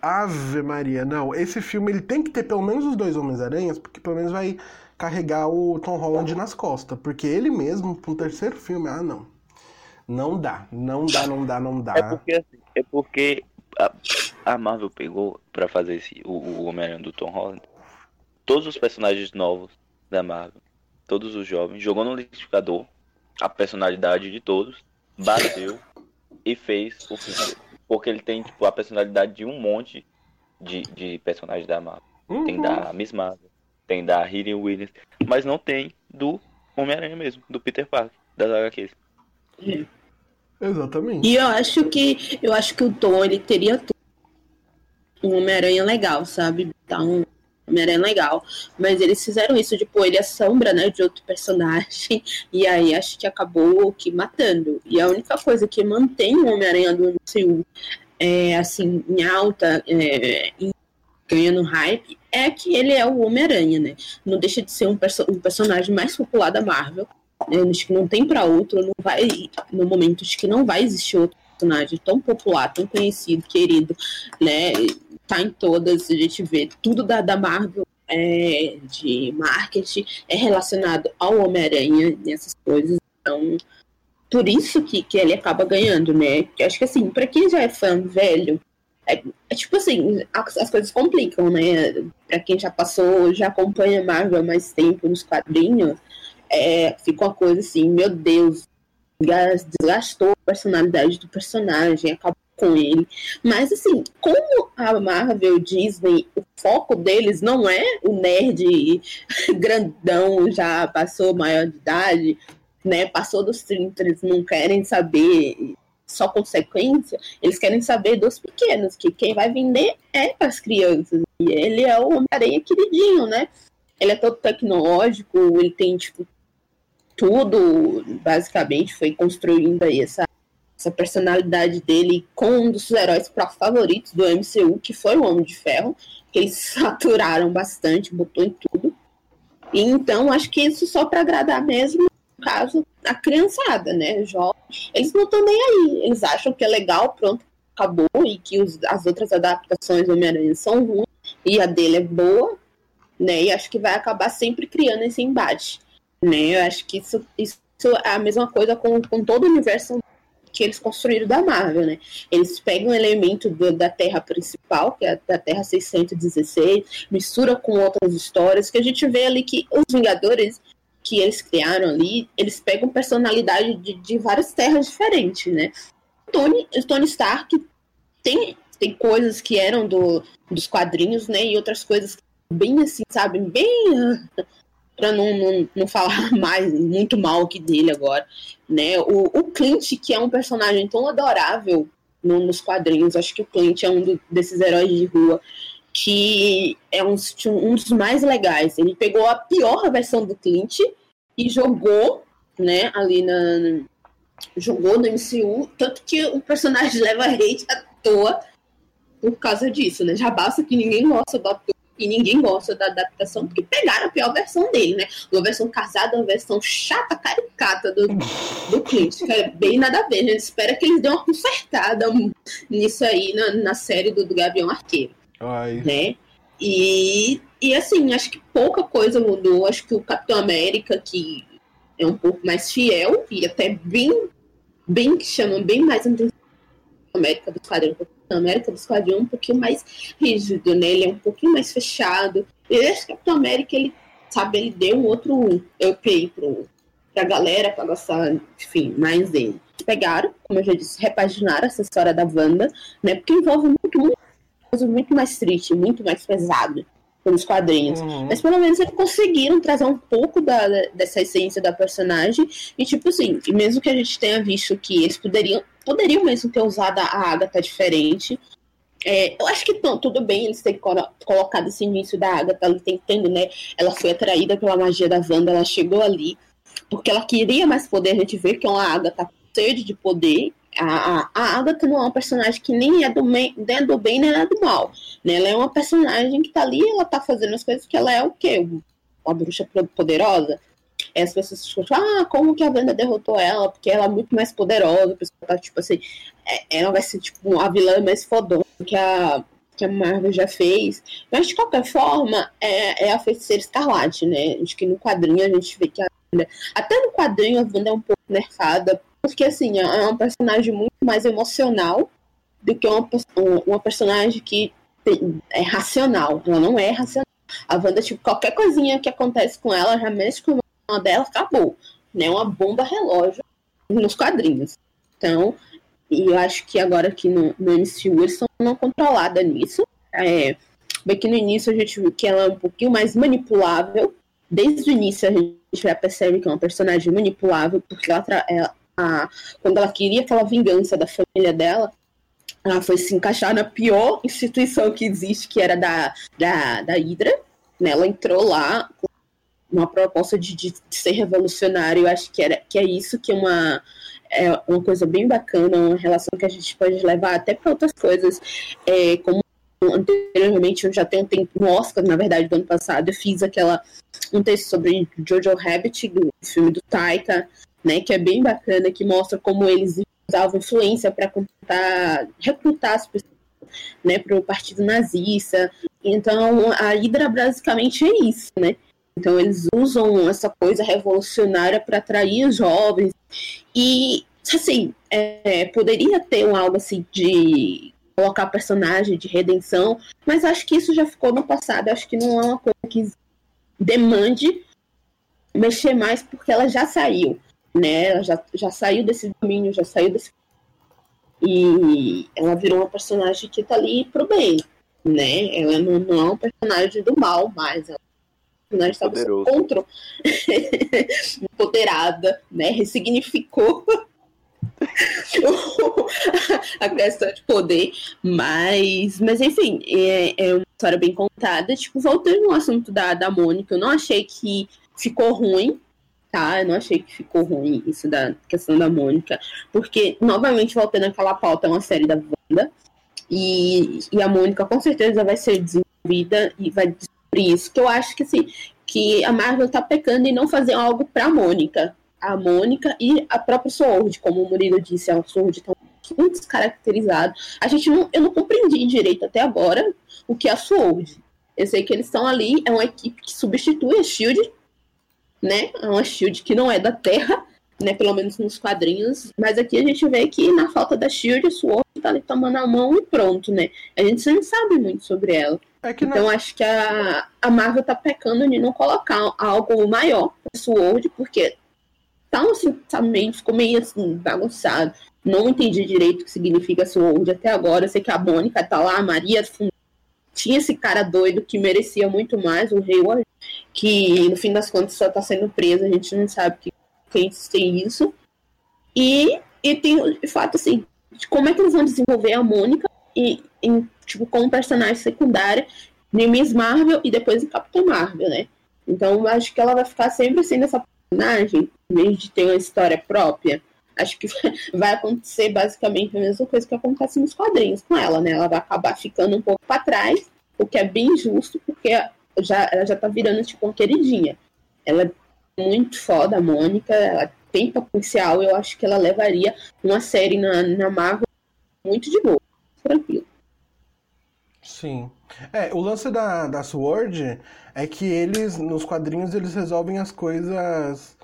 Ave Maria, não. Esse filme ele tem que ter pelo menos os dois Homens-Aranhas, porque pelo menos vai carregar o Tom Holland nas costas. Porque ele mesmo, pro terceiro filme, ah, não. Não dá, não dá, não dá, não dá. É porque, assim, é porque a, a Marvel pegou pra fazer esse, o, o Homem-Aranha do Tom Holland todos os personagens novos da Marvel, todos os jovens, jogou no liquidificador a personalidade de todos, bateu e fez o filme. Porque ele tem, tipo, a personalidade de um monte de, de personagens da Marvel. Tem Uhum. da Miss Marvel, tem da Hidden Williams, mas não tem do Homem-Aranha mesmo, do Peter Parker, das HQs. Exatamente. E eu acho que eu acho que o Tom ele teria tudo. um Homem-Aranha legal, sabe? Tá um, Homem-Aranha legal. Mas eles fizeram isso de pôr ele a sombra, né, de outro personagem. (laughs) E aí acho que acabou que matando. E a única coisa que mantém o Homem-Aranha do MCU é, assim, em alta, é, em, ganhando hype, é que ele é o Homem-Aranha, né? Não deixa de ser um, perso um personagem mais popular da Marvel. Né? Acho que não tem para outro, não vai, no momento, acho que não vai existir outro personagem tão popular, tão conhecido, querido, né? Tá em todas, a gente vê tudo da, da Marvel é, de marketing é relacionado ao Homem-Aranha, nessas coisas. Então, por isso que, que ele acaba ganhando, né? Acho que assim, para quem já é fã velho, é, é, tipo assim, as, as, coisas complicam, né? Pra quem já passou, já acompanha Marvel há mais tempo nos quadrinhos, é, fica uma coisa assim, meu Deus, desgastou a personalidade do personagem, acabou com ele. Mas assim, como a Marvel Disney, o foco deles não é o nerd (laughs) grandão, já passou maior de idade, né? Passou dos 30, eles não querem saber só consequência, eles querem saber dos pequenos, que quem vai vender é para as crianças. E ele é o Homem-Aranha queridinho, né? Ele é todo tecnológico, ele tem, tipo, tudo, basicamente, foi construindo aí essa, essa personalidade dele com um dos heróis favoritos do MCU, que foi o Homem de Ferro, que eles (laughs) saturaram bastante, botou em tudo. E então, acho que isso só para agradar mesmo, no caso, a criançada, né? Eles não estão nem aí. Eles acham que é legal, pronto, acabou, e que os, as outras adaptações do Homem-Aranha são ruins, e a dele é boa, né? E acho que vai acabar sempre criando esse embate. Né? Eu acho que isso, isso é a mesma coisa com, com todo o universo que eles construíram da Marvel, né? Eles pegam um elemento do, da Terra principal, que é da Terra 616, mistura com outras histórias, que a gente vê ali que os Vingadores que eles criaram ali, eles pegam personalidade de, de várias terras diferentes, né? Tony, Tony Stark tem, tem coisas que eram do, dos quadrinhos, né? E outras coisas bem assim, sabe? Bem para não, não, não falar (laughs) mais muito mal que dele agora, né? O, o Clint, que é um personagem tão adorável no, nos quadrinhos, acho que o Clint é um do, desses heróis de rua que é um, um dos mais legais. Ele pegou a pior versão do Clint e jogou, né, ali na jogou no MCU, tanto que o personagem (laughs) leva hate à toa por causa disso, né? Já basta que ninguém gosta do e ninguém gosta da adaptação, porque pegaram a pior versão dele, né? Uma versão casada, uma versão chata, caricata do, do Clint, que é bem nada a ver. A gente espera que eles dêem uma consertada nisso aí na, na série do, do Gavião Arqueiro. Ai. Né? E, e assim, acho que pouca coisa mudou. Acho que o Capitão América, que é um pouco mais fiel e até bem, bem que chamam bem mais atenção América do Esquadrão. América do Esquadrão é um pouquinho mais rígido, né? Ele é um pouquinho mais fechado. E esse Capitão América, ele, sabe, ele deu um outro EUPI pro, pra galera, pra gostar, enfim, mais dele. Pegaram, como eu já disse, repaginaram essa história da Wanda, né? Porque envolve muito, muito, muito mais triste, muito mais pesado pelos quadrinhos. Uhum. Mas pelo menos eles conseguiram trazer um pouco da, dessa essência da personagem. E tipo assim, mesmo que a gente tenha visto que eles poderiam, poderiam mesmo ter usado a Agatha diferente. É, eu acho que não, tudo bem eles terem colocado esse início da Agatha ali tentando, né? Ela foi atraída pela magia da Wanda, ela chegou ali porque ela queria mais poder. A gente vê que é uma Agatha sede de poder a, a Agatha não é uma personagem que nem é do, nem é do bem nem é do mal. Né? Ela é uma personagem que tá ali, ela tá fazendo as coisas que ela é o quê? Uma bruxa poderosa. E as pessoas ficam, ah, como que a Wanda derrotou ela? Porque ela é muito mais poderosa. A pessoa tá, tipo assim, é, ela vai ser tipo a vilã mais fodona que a, que a Marvel já fez. Mas de qualquer forma, é, é a feiticeira escarlate, né? Acho que no quadrinho a gente vê que a até no quadrinho a Wanda é um pouco nerfada porque, assim, é uma personagem muito mais emocional do que uma, uma personagem que é racional. Ela não é racional. A Wanda, tipo, qualquer coisinha que acontece com ela, já mexe com uma dela, acabou. Né? Uma bomba relógio nos quadrinhos. Então, e eu acho que agora aqui no, no MCU eles estão não controlada nisso. É, bem que no início a gente viu que ela é um pouquinho mais manipulável. Desde o início a gente já percebe que é uma personagem manipulável, porque ela, ela a, quando ela queria aquela vingança da família dela, ela foi se encaixar na pior instituição que existe, que era da, da, da Hydra, Né? Ela entrou lá com uma proposta de, de ser revolucionária. Eu acho que, era, que é isso que uma, é uma coisa bem bacana, uma relação que a gente pode levar até para outras coisas, é, como anteriormente, eu já tenho um tempo no Oscar, na verdade, do ano passado, eu fiz aquela um texto sobre Jojo Rabbit, do filme do Taika, né, que é bem bacana, que mostra como eles usavam influência para recrutar as pessoas né, para o partido nazista. Então, a Hydra basicamente é isso, né? Então, eles usam essa coisa revolucionária para atrair os jovens. E, assim, é, poderia ter um algo assim de colocar personagem de redenção, mas acho que isso já ficou no passado. Acho que não é uma coisa que demande mexer mais, porque ela já saiu, né? Ela já, já saiu desse domínio, já saiu desse. E ela virou uma personagem que tá ali pro bem, né? Ela não, não é um personagem do mal mais, ela é um personagem estava contra (laughs) empoderada, né? Ressignificou (laughs) a questão de poder, mas, mas enfim, é, é, uma história bem contada. Tipo, voltando no assunto da, da Mônica, eu não achei que ficou ruim, tá? Eu não achei que ficou ruim isso da questão da Mônica, porque, novamente, voltando àquela pauta, é uma série da Wanda, e, e a Mônica com certeza vai ser desenvolvida e vai descobrir isso, que eu acho que, assim, que a Marvel tá pecando em não fazer algo pra Mônica, a Mônica e a própria Sword, como o Murilo disse, a Sword tá muito descaracterizado. A gente não, eu não compreendi direito até agora o que é a Sword. Eu sei que eles estão ali, é uma equipe que substitui a Shield, né? É uma Shield que não é da Terra, né? Pelo menos nos quadrinhos. Mas aqui a gente vê que na falta da Shield, a Sword tá ali tomando a mão e pronto, né? A gente não sabe muito sobre ela. É então não... acho que a, a Marvel tá pecando de não colocar algo maior pra Sword, porque tá, assim, meio, ficou meio assim, bagunçado. Não entendi direito o que significa Sword até agora. Eu sei que a Mônica tá lá, a Maria tinha esse cara doido que merecia muito mais, o Hayward, que no fim das contas só tá sendo preso, a gente não sabe que, quem tem isso. E, e tem, de fato, assim, como é que eles vão desenvolver a Mônica e, tipo, como personagem secundária em Miss Marvel e depois em Capitão Marvel, né? Então, acho que ela vai ficar sempre assim nessa personagem, em vez de ter uma história própria, acho que (laughs) vai acontecer basicamente a mesma coisa que acontece nos quadrinhos com ela, né? Ela vai acabar ficando um pouco para trás, o que é bem justo, porque já, ela já tá virando tipo uma queridinha. Ela é muito foda, a Mônica, ela tem potencial, eu acho que ela levaria uma série na, na Marvel muito de boa, tranquilo. Sim. É, o lance da, da Sword é que eles, nos quadrinhos, eles resolvem as coisas.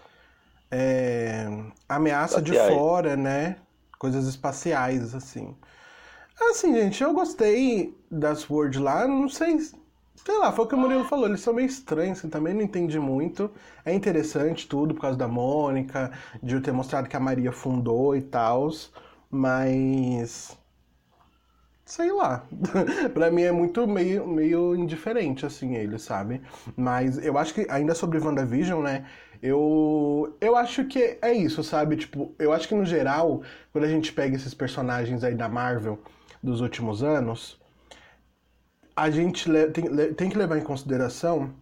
É, ameaça espaciais. de fora, né? Coisas espaciais, assim. Assim, gente, eu gostei da Sword lá, não sei. Sei lá, foi o que o Murilo falou, eles são meio estranhos, assim, também não entendi muito. É interessante tudo por causa da Mônica, de eu ter mostrado que a Maria fundou e tal, mas sei lá. (laughs) pra mim é muito meio, meio indiferente, assim, ele, sabe? Mas eu acho que, ainda sobre WandaVision, né? Eu, eu acho que é isso, sabe? Tipo, eu acho que no geral, quando a gente pega esses personagens aí da Marvel dos últimos anos, a gente tem, tem que levar em consideração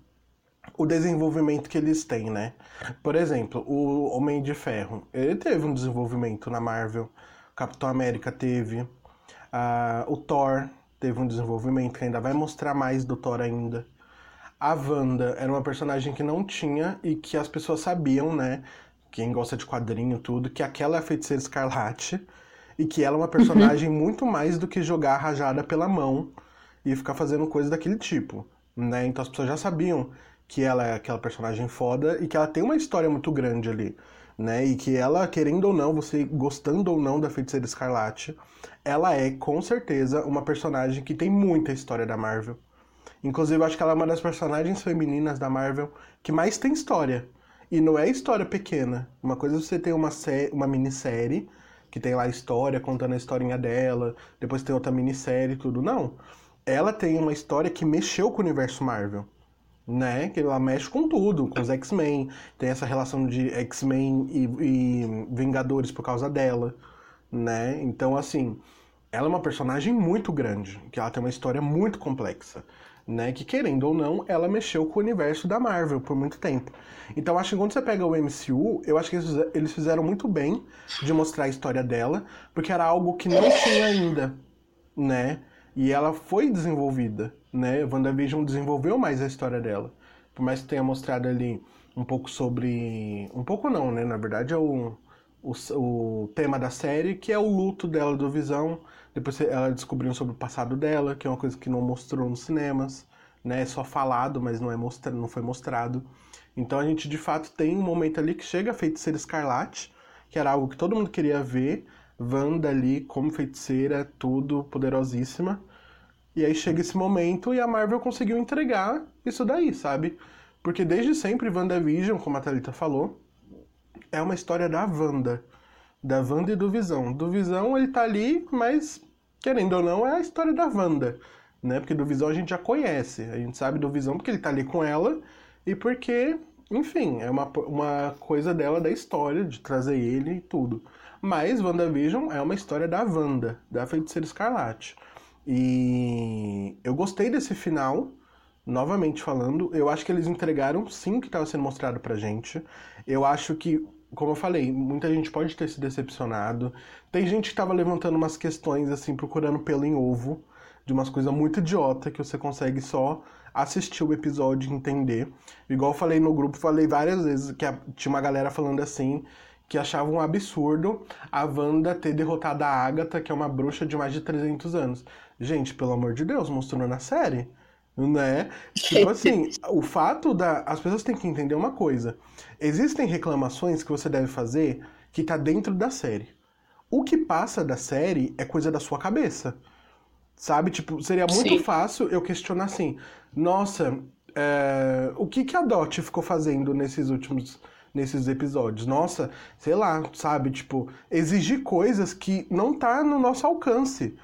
o desenvolvimento que eles têm, né? Por exemplo, o Homem de Ferro, ele teve um desenvolvimento na Marvel, Capitão América teve, Uh, o Thor teve um desenvolvimento que ainda vai mostrar mais do Thor ainda. A Wanda era uma personagem que não tinha e que as pessoas sabiam, né? Quem gosta de quadrinho tudo, que aquela é a feiticeira escarlate e que ela é uma (laughs) personagem uhum. muito mais do que jogar a rajada pela mão e ficar fazendo coisas daquele tipo, né? Então as pessoas já sabiam que ela é aquela personagem foda e que ela tem uma história muito grande ali né? E que ela, querendo ou não, você gostando ou não da Feiticeira Escarlate, ela é com certeza uma personagem que tem muita história da Marvel. Inclusive, eu acho que ela é uma das personagens femininas da Marvel que mais tem história. E não é história pequena. Uma coisa é você ter uma, uma minissérie, que tem lá a história, contando a historinha dela, depois tem outra minissérie e tudo. Não. Ela tem uma história que mexeu com o universo Marvel né? Que ela mexe com tudo, com os X-Men. Tem essa relação de X-Men e, e, Vingadores por causa dela, né? Então, assim, ela é uma personagem muito grande, que ela tem uma história muito complexa, né? Que querendo ou não, ela mexeu com o universo da Marvel por muito tempo. Então acho que quando você pega o MCU, eu acho que eles fizeram muito bem de mostrar a história dela, porque era algo que não tinha ainda, né? E ela foi desenvolvida, né? WandaVision desenvolveu mais a história dela. Por mais que tenha mostrado ali um pouco sobre. Um pouco não, né? Na verdade é o, o, o tema da série, que é o luto dela do Visão. Depois ela descobriu sobre o passado dela, que é uma coisa que não mostrou nos cinemas, né? É só falado, mas não, é mostra, não foi mostrado. Então a gente de fato tem um momento ali que chega a feiticeira escarlate, que era algo que todo mundo queria ver. Wanda ali como feiticeira, tudo poderosíssima. E aí chega esse momento e a Marvel conseguiu entregar isso daí, sabe? Porque desde sempre WandaVision, como a Thalita falou, é uma história da Wanda. Da Wanda e do Visão. Do Visão ele tá ali, mas querendo ou não, é a história da Wanda. Né? Porque do Visão a gente já conhece. A gente sabe do Visão porque ele tá ali com ela e porque, enfim, é uma, uma coisa dela da história, de trazer ele e tudo. Mas WandaVision é uma história da Wanda, da Feiticeira Escarlate. E eu gostei desse final, novamente falando. Eu acho que eles entregaram sim o que estava sendo mostrado pra gente. Eu acho que, como eu falei, muita gente pode ter se decepcionado. Tem gente que estava levantando umas questões, assim, procurando pelo em ovo, de umas coisas muito idiota que você consegue só assistir o episódio e entender. Igual eu falei no grupo, falei várias vezes que tinha uma galera falando assim que achava um absurdo a Wanda ter derrotado a Agatha, que é uma bruxa de mais de 300 anos. Gente, pelo amor de Deus, mostrou na série, né? Tipo (laughs) assim, o fato da as pessoas têm que entender uma coisa. Existem reclamações que você deve fazer que tá dentro da série. O que passa da série é coisa da sua cabeça. Sabe? Tipo, seria muito Sim. fácil eu questionar assim: nossa, é, o que, que a Dot ficou fazendo nesses últimos nesses episódios? Nossa, sei lá, sabe? Tipo, exigir coisas que não tá no nosso alcance.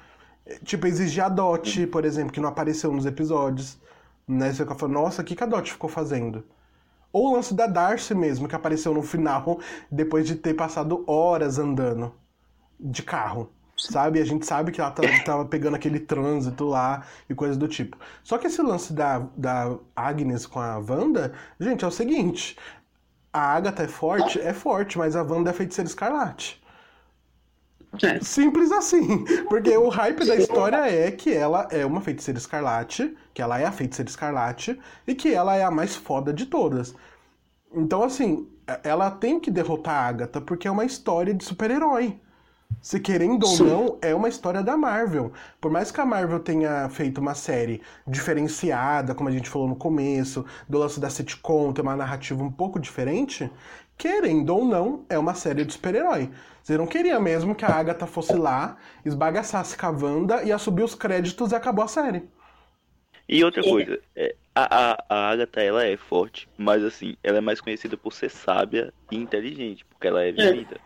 Tipo, exigir a Dot, por exemplo, que não apareceu nos episódios. Né? Você fica falando, nossa, o que, que a Dot ficou fazendo? Ou o lance da Darcy mesmo, que apareceu no final, depois de ter passado horas andando de carro sabe? A gente sabe que ela tava pegando aquele trânsito lá e coisas do tipo. Só que esse lance da, da Agnes com a Wanda, gente, é o seguinte: a Agatha é forte? É forte, mas a Wanda é feiticeira escarlate. É. Simples assim. (laughs) Porque o hype da história é que ela é uma feiticeira escarlate, que ela é a feiticeira escarlate, e que ela é a mais foda de todas. Então, assim, ela tem que derrotar a Agatha, porque é uma história de super-herói. Se querendo Sim. ou não, é uma história da Marvel. Por mais que a Marvel tenha feito uma série diferenciada, como a gente falou no começo, do lance da sitcom, ter uma narrativa um pouco diferente, querendo ou não, é uma série de super-herói. Você não queria mesmo que a Agatha fosse lá, esbagaçasse com a Wanda, ia subir os créditos e acabou a série. E outra coisa, é, a, a, a Agatha, ela é forte, mas assim, ela é mais conhecida por ser sábia e inteligente, porque ela é, é. vivida.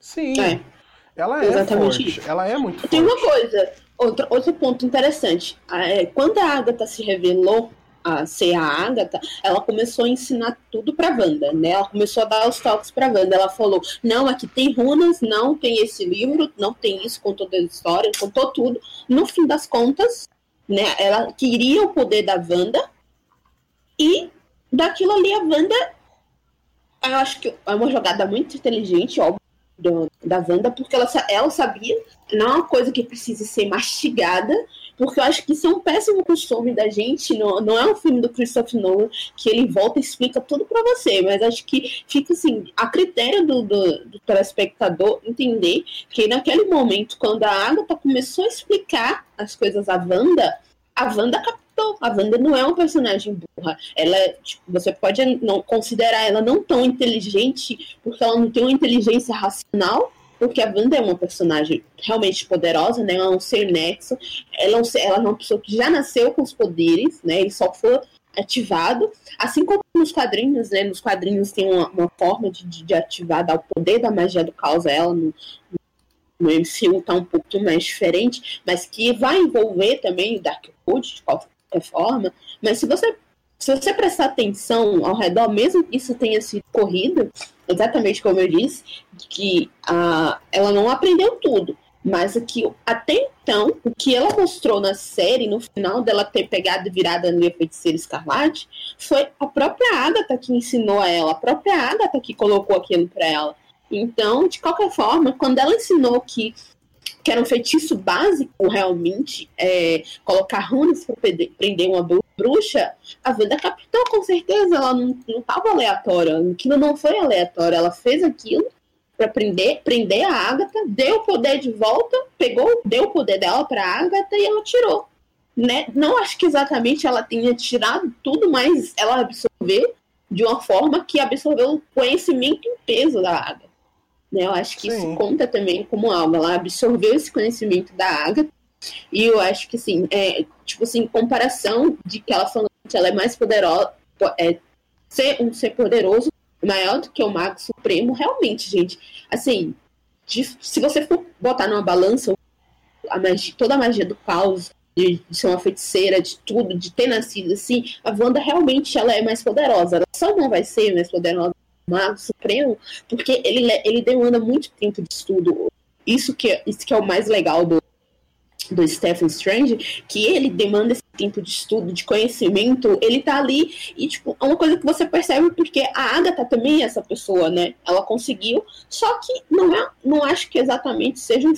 Sim. É. Ela é Exatamente forte. Isso. Ela é muito Tem forte. uma coisa, outro, outro ponto interessante. É, quando a Agatha se revelou a ser a Agatha, ela começou a ensinar tudo pra Wanda, né? Ela começou a dar os toques pra Wanda. Ela falou: não, aqui tem runas, não tem esse livro, não tem isso, contou toda a história, contou tudo. No fim das contas, né, ela queria o poder da Wanda e daquilo ali a Wanda eu acho que é uma jogada muito inteligente, óbvio, da Wanda, porque ela, ela sabia, não é uma coisa que precisa ser mastigada, porque eu acho que isso é um péssimo costume da gente, não, não é um filme do Christopher Nolan que ele volta e explica tudo para você, mas acho que fica assim, a critério do, do, do, telespectador entender que naquele momento, quando a Agatha começou a explicar as coisas à Wanda, a Wanda captou. A Wanda não é uma personagem burra. Ela, é, tipo, você pode não considerar ela não tão inteligente, porque ela não tem uma inteligência racional, porque a Wanda é uma personagem realmente poderosa, né? Ela é um ser nexo, ela é, um ser, ela é uma pessoa que já nasceu com os poderes, né? E só foi ativado, assim como nos quadrinhos, né? Nos quadrinhos tem uma, uma forma de, de, ativar, dar o poder da magia do caos a ela no, no MCU tá um pouquinho mais diferente, mas que vai envolver também o Darkwood de qualquer forma. Mas se você se você prestar atenção ao redor, mesmo que isso tenha sido corrido, exatamente como eu disse, que a, ela não aprendeu tudo. Mas aqui, até então, o que ela mostrou na série, no final dela ter pegado e virado a minha feiticeira escarlate, foi a própria Agatha que ensinou a ela, a própria Agatha que colocou aquilo para ela. Então, de qualquer forma, quando ela ensinou que, que era um feitiço básico, realmente, é, colocar runas para prender uma bruxa, a Wanda captou com certeza, ela não estava aleatória, aquilo não foi aleatório, ela fez aquilo para prender, prender a Agatha, deu o poder de volta, pegou, deu o poder dela para a Agatha e ela tirou. Né? Não acho que exatamente ela tenha tirado tudo, mas ela absorveu de uma forma que absorveu o conhecimento em peso da Agatha. Né? Eu acho que Sim. isso conta também como algo. Ela absorveu esse conhecimento da Agatha e eu acho que, assim, é, tipo assim, comparação de que ela que ela é mais poderosa, é, ser um ser poderoso maior do que o Mago Supremo, realmente, gente. Assim, de, se você for botar numa balança a magia, toda a magia do caos, de, de, ser uma feiticeira, de tudo, de ter nascido assim, a Wanda realmente ela é mais poderosa. Ela só não vai ser mais poderosa do Mago Supremo, porque ele, ele demanda muito tempo de estudo. Isso que, isso que é o mais legal do, do Stephen Strange, que ele demanda esse tempo de estudo, de conhecimento, ele tá ali e, tipo, é uma coisa que você percebe porque a Agatha também é essa pessoa, né? Ela conseguiu, só que não é, não acho que exatamente seja um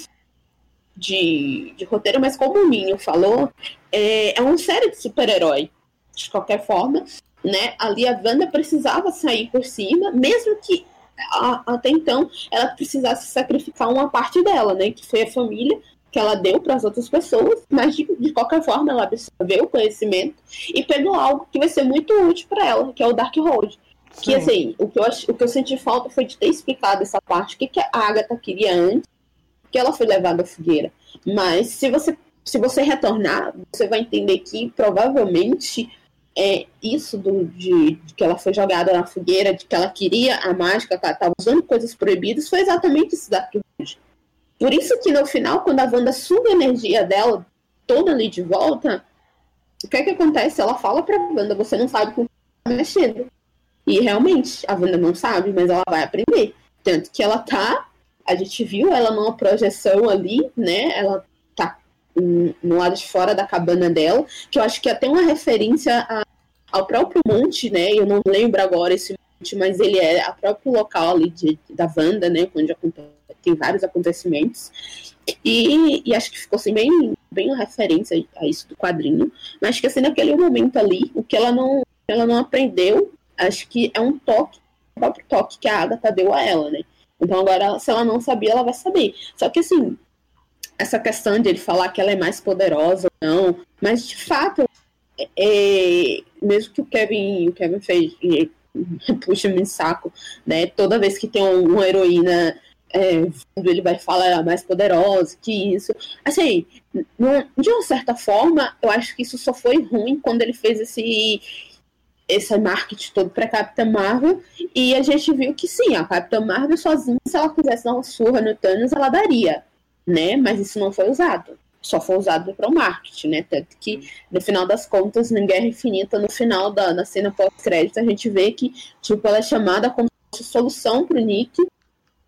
de, de roteiro, mas como o Minho falou, é, é uma série de super-herói, de qualquer forma, né? Ali a Wanda precisava sair por cima, mesmo que a, até então ela precisasse sacrificar uma parte dela, né? Que foi a família, que ela deu para as outras pessoas, mas de, de, qualquer forma ela absorveu o conhecimento e pegou algo que vai ser muito útil para ela, que é o Dark Road. Que assim, o que, eu, o que eu senti falta foi de ter explicado essa parte, o que, que a Agatha queria antes, que ela foi levada à fogueira. Mas se você, se você retornar, você vai entender que provavelmente é isso do, de, de, que ela foi jogada na fogueira, de que ela queria a mágica, que ela estava usando coisas proibidas, foi exatamente isso Dark Road. Por isso que no final, quando a Wanda suga a energia dela toda ali de volta, o que é que acontece? Ela fala pra Wanda, você não sabe com que tá mexendo. E realmente, a Wanda não sabe, mas ela vai aprender. Tanto que ela tá, a gente viu ela numa projeção ali, né? Ela tá no lado de fora da cabana dela, que eu acho que é até uma referência a, ao próprio monte, né? Eu não lembro agora esse monte, mas ele é o próprio local ali de, da Wanda, né? Onde acontece tem vários acontecimentos. E, e, acho que ficou assim, bem, bem uma referência a isso do quadrinho. Mas que assim, naquele momento ali, o que ela não, ela não aprendeu, acho que é um toque, o próprio toque que a Agatha deu a ela, né? Então agora, se ela não sabia, ela vai saber. Só que assim, essa questão de ele falar que ela é mais poderosa ou não, mas de fato, é, mesmo que o Kevin, o Kevin fez, (laughs) puxa me saco, né? Toda vez que tem uma heroína é, ele vai falar ela é mais poderosa que isso. Assim, de uma certa forma, eu acho que isso só foi ruim quando ele fez esse esse marketing todo para Capitã Marvel e a gente viu que sim, a Capitã Marvel sozinha, se ela quisesse dar uma surra no Thanos, ela daria, né? Mas isso não foi usado. Só foi usado para o marketing, né? Tanto que, no final das contas, na Guerra Infinita, no final da, da cena pós-crédito, a gente vê que, tipo, ela é chamada como solução para o Nick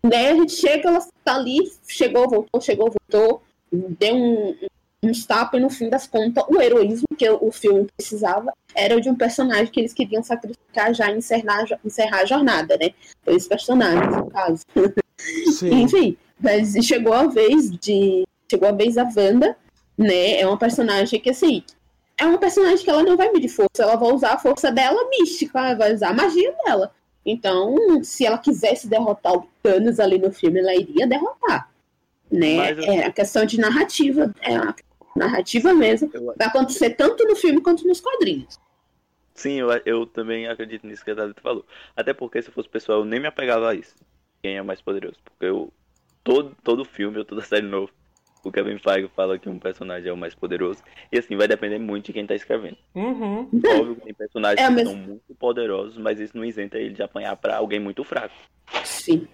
Daí a gente chega, ela tá ali, chegou, voltou, chegou, voltou, deu um, um tapa e no fim das contas o heroísmo que o filme precisava era de um personagem que eles queriam sacrificar já e encerrar, encerrar a jornada, né? Foi esse personagem, no caso. (laughs) Enfim, mas chegou a vez de. Chegou a vez da Wanda, né? É uma personagem que assim. É uma personagem que ela não vai medir força, ela vai usar a força dela mística, ela vai usar a magia dela. Então, se ela quisesse derrotar o Thanos ali no filme, ela iria derrotar. Né? Mas, é a questão de narrativa, é a narrativa mesmo. Eu... Vai acontecer tanto no filme quanto nos quadrinhos. Sim, eu, eu também acredito nisso que a Thalita falou. Até porque se fosse pessoal, eu nem me apegava a isso. Quem é mais poderoso? Porque eu. Todo, todo filme, ou toda série nova, o Kevin Feige fala que um personagem é o mais poderoso. E assim, vai depender muito de quem tá escrevendo. Uhum. Óbvio que tem personagens é, que são muito poderosos, mas isso não isenta ele de apanhar para alguém muito fraco. Sim.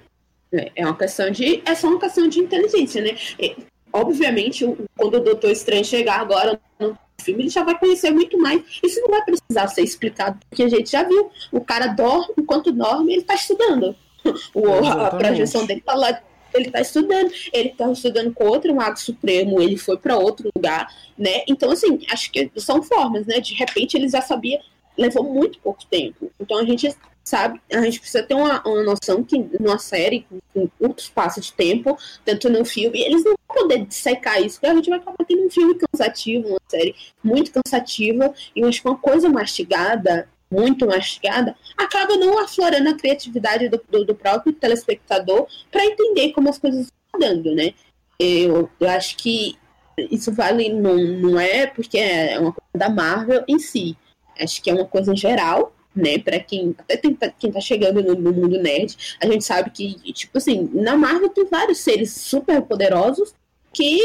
É, é uma questão de. É só uma questão de inteligência, né? E, obviamente, quando o Doutor Estranho chegar agora no filme, ele já vai conhecer muito mais. Isso não vai precisar ser explicado, porque a gente já viu. O cara dorme, enquanto dorme, ele tá estudando. (laughs) O, a projeção dele tá lá ele tá estudando, ele tá estudando com outro mago supremo, ele foi para outro lugar, né? Então, assim, acho que são formas, né? De repente ele já sabia, levou muito pouco tempo. Então a gente sabe, a gente precisa ter uma, uma noção que numa série com, com curto espaço de tempo, tanto no filme, eles não vão poder dissecar isso, porque a gente vai acabar tendo um filme cansativo, uma série muito cansativa, e acho que uma coisa mastigada, muito mastigada, acaba não aflorando a criatividade do, do, do próprio telespectador para entender como as coisas estão dando, né? Eu, eu acho que isso vale, não, não é porque é uma coisa da Marvel em si, acho que é uma coisa geral, né, para quem até tem, quem tá chegando no, no, mundo nerd, a gente sabe que, tipo assim, na Marvel tem vários seres super poderosos que,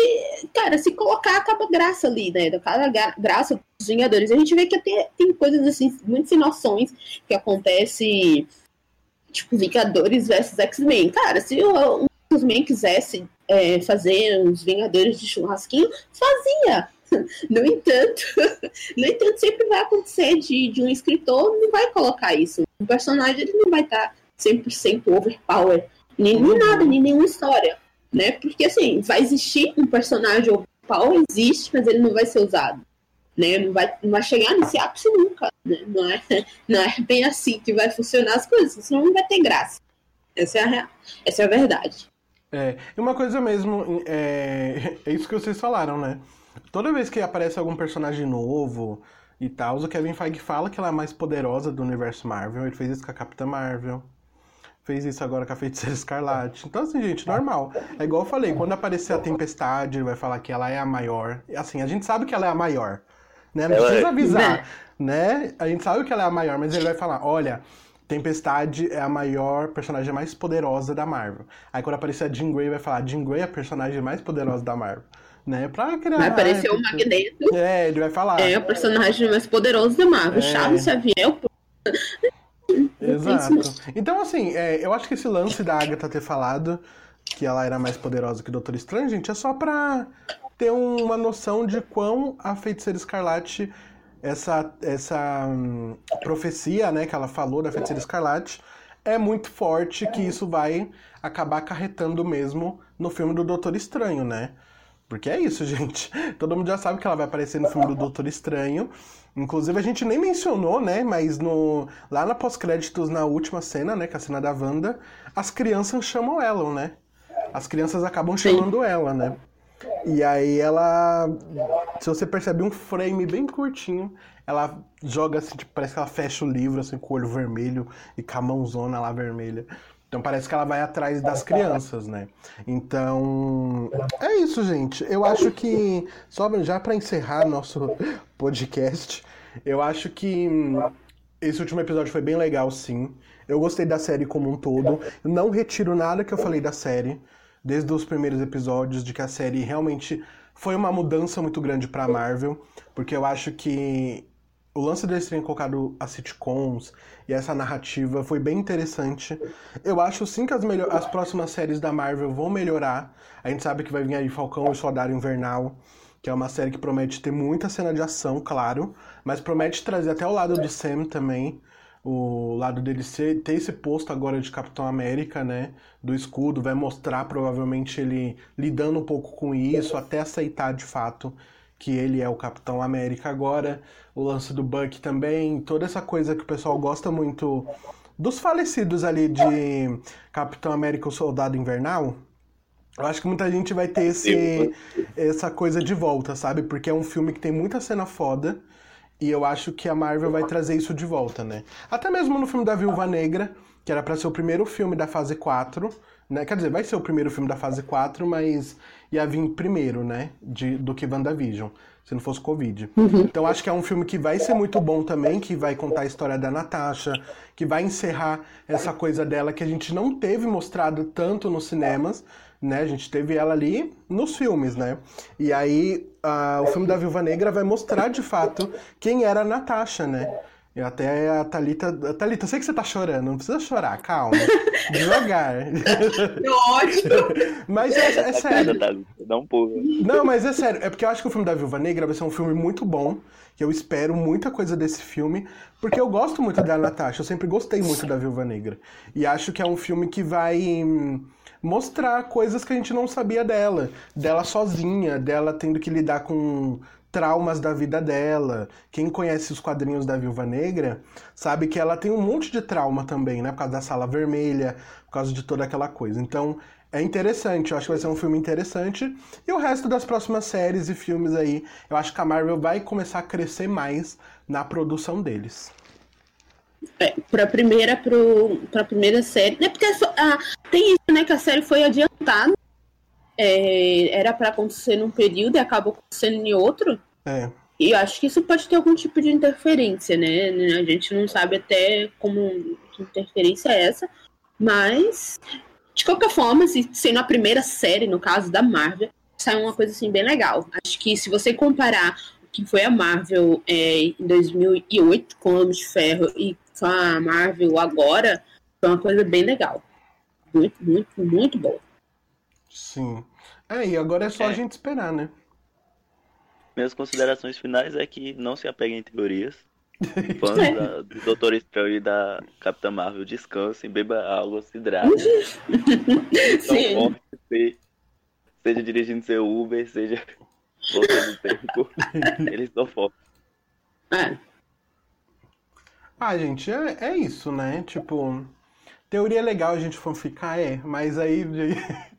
cara, se colocar acaba graça ali, né, cada graça dos Vingadores. A gente vê que até tem coisas assim, muito sem noções que acontece, tipo, Vingadores versus X-Men. Cara, se um dos men quisesse é, fazer uns Vingadores de churrasquinho, fazia (laughs) No entanto, (laughs) no entanto, sempre vai acontecer de, de um escritor não vai colocar isso. Um personagem ele não vai estar 100% overpower, nem, nem uhum. nada, nem nenhuma história, né? Porque assim, vai existir um personagem overpower, existe, mas ele não vai ser usado. Né, não, vai, não vai chegar nesse ápice nunca. Né? Não, é, (laughs) não é bem assim que vai funcionar as coisas, senão não vai ter graça. Essa é a, essa é a verdade. É, e uma coisa mesmo, é, é isso que vocês falaram, né? Toda vez que aparece algum personagem novo e tal, o Kevin Feige fala que ela é a mais poderosa do universo Marvel. Ele fez isso com a Capitã Marvel. Fez isso agora com a Feiticeira Escarlate. Então, assim, gente, normal. É igual eu falei, quando aparecer a Tempestade, ele vai falar que ela é a maior. Assim, a gente sabe que ela é a maior. Né? Não ela precisa é. avisar, (laughs) né? A gente sabe que ela é a maior, mas ele vai falar, olha, Tempestade é a maior personagem mais poderosa da Marvel. Aí quando aparecer a Jean Grey, vai falar, Jean Grey é a personagem mais poderosa da Marvel né? Pra criar. Vai aparecer o Magneto. É, ele vai falar. É o personagem mais poderoso da Marvel. É... Charles Xavier. Exato. Então, assim, é, eu acho que esse lance da Agatha ter falado que ela era mais poderosa que o Doutor Estranho, gente, é só pra ter uma noção de quão a Feiticeira Escarlate, essa, essa hum, profecia, né, que ela falou da Feiticeira Escarlate, é muito forte que isso vai acabar acarretando mesmo no filme do Doutor Estranho, né? Porque é isso, (laughs) gente. Todo mundo já sabe que ela vai aparecer no filme do Doutor Estranho. Inclusive, a gente nem mencionou, né? Mas no lá na pós-créditos, na última cena, né? Que é a cena da Wanda, as crianças chamam ela, né? As crianças acabam chamando Sim. ela, né? E aí ela. Se você percebe um frame bem curtinho, ela joga assim, tipo, parece que ela fecha o livro, assim, com o olho vermelho e com a mãozona lá vermelha. Então parece que ela vai atrás das crianças, né? Então é isso, gente. Eu acho que só já para encerrar nosso podcast, eu acho que esse último episódio foi bem legal, sim. Eu gostei da série como um todo. Eu não retiro nada que eu falei da série desde os primeiros episódios de que a série realmente foi uma mudança muito grande para Marvel, porque eu acho que o lance deles terem colocado as sitcoms e essa narrativa foi bem interessante. Eu acho sim que as, melhor... as próximas séries da Marvel vão melhorar. A gente sabe que vai vir aí Falcão e Soldado Invernal, que é uma série que promete ter muita cena de ação, claro, mas promete trazer até o lado do Sam também. O lado dele ser, ter esse posto agora de Capitão América, né? Do escudo, vai mostrar provavelmente ele lidando um pouco com isso, até aceitar de fato que ele é o Capitão América agora, o lance do Buck também, toda essa coisa que o pessoal gosta muito dos falecidos ali de Capitão América o Soldado Invernal. Eu acho que muita gente vai ter esse, essa coisa de volta, sabe? Porque é um filme que tem muita cena foda. E eu acho que a Marvel vai trazer isso de volta, né? Até mesmo no filme da Viúva Negra, que era para ser o primeiro filme da fase 4, né? Quer dizer, vai ser o primeiro filme da fase 4, mas ia vir primeiro, né? De, do que WandaVision, se não fosse Covid. Uhum. Então acho que é um filme que vai ser muito bom também, que vai contar a história da Natasha, que vai encerrar essa coisa dela que a gente não teve mostrado tanto nos cinemas, né? A gente teve ela ali nos filmes, né? E aí uh, o filme da Viúva Negra vai mostrar de fato quem era a Natasha, né? Eu até a Thalita. Thalita, eu sei que você tá chorando, não precisa chorar, calma. (laughs) Devagar. Ótimo! Mas é, é sério. Dá um pulo. Não, mas é sério. É porque eu acho que o filme da Viúva Negra vai ser um filme muito bom. Que eu espero muita coisa desse filme. Porque eu gosto muito da Natasha. Eu sempre gostei muito da Viúva Negra. E acho que é um filme que vai mostrar coisas que a gente não sabia dela. Dela sozinha, dela tendo que lidar com traumas da vida dela. Quem conhece os quadrinhos da Viúva Negra sabe que ela tem um monte de trauma também, né? Por causa da sala vermelha, por causa de toda aquela coisa. Então, é interessante, eu acho que vai ser um filme interessante. E o resto das próximas séries e filmes aí, eu acho que a Marvel vai começar a crescer mais na produção deles. É, pra primeira, pro, pra primeira série. É porque ah, tem isso, né? Que a série foi adiantada. É, era para acontecer num período e acabou acontecendo em outro. É. E eu acho que isso pode ter algum tipo de interferência, né? A gente não sabe até como que interferência é essa. Mas, de qualquer forma, se, sendo a primeira série, no caso da Marvel, saiu uma coisa assim bem legal. Acho que se você comparar o que foi a Marvel é, em 2008 com o Homem de Ferro e com a Marvel agora, foi uma coisa bem legal. Muito, muito, muito boa. Sim. É, e agora é só é. a gente esperar, né? Minhas considerações finais é que não se apeguem em teorias. (laughs) Fãs da, do Doutor Estranho e da Capitã Marvel, descansem, beba água, se hidratem. (laughs) Sim. seja dirigindo seu Uber, seja voltando tempo. (laughs) Eles são fortes. É. Ah, gente, é, é isso, né? Tipo, teoria é legal a gente fanficar, é, mas aí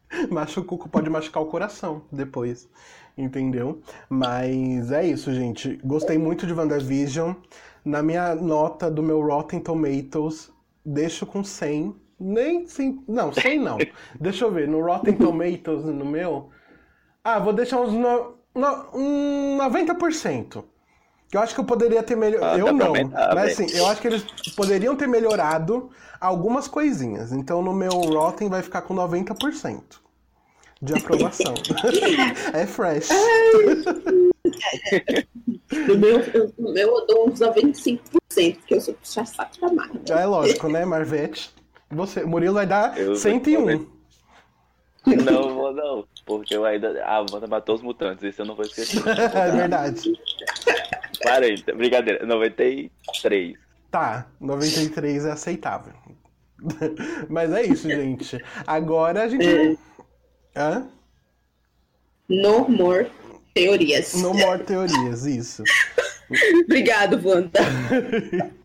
(laughs) machuca, pode machucar o coração depois, entendeu? Mas é isso, gente. Gostei muito de WandaVision. Na minha nota do meu Rotten Tomatoes, deixo com 100. Nem sim, não, 100 não. (laughs) Deixa eu ver, no Rotten Tomatoes, no meu. Ah, vou deixar uns no, no, um 90%. Eu acho que eu poderia ter melhorado. Ah, eu não. Mas assim, eu acho que eles poderiam ter melhorado algumas coisinhas. Então no meu Rotten vai ficar com 90% de aprovação. (laughs) é fresh. (laughs) no, meu, eu, no meu eu dou uns 95%, porque eu sou puxa saco da Marvel. É lógico, né, Marvete? Você, Murilo vai dar eu 101. Não vou não, porque eu ainda. A Wanda matou os mutantes, isso eu não vou esquecer. (laughs) é verdade. 40, brincadeira, 93. Tá, 93 é aceitável. (laughs) Mas é isso, gente. Agora a gente. É. Hã? No more teorias. No more teorias, isso. (laughs) Obrigado, Wanda. (laughs)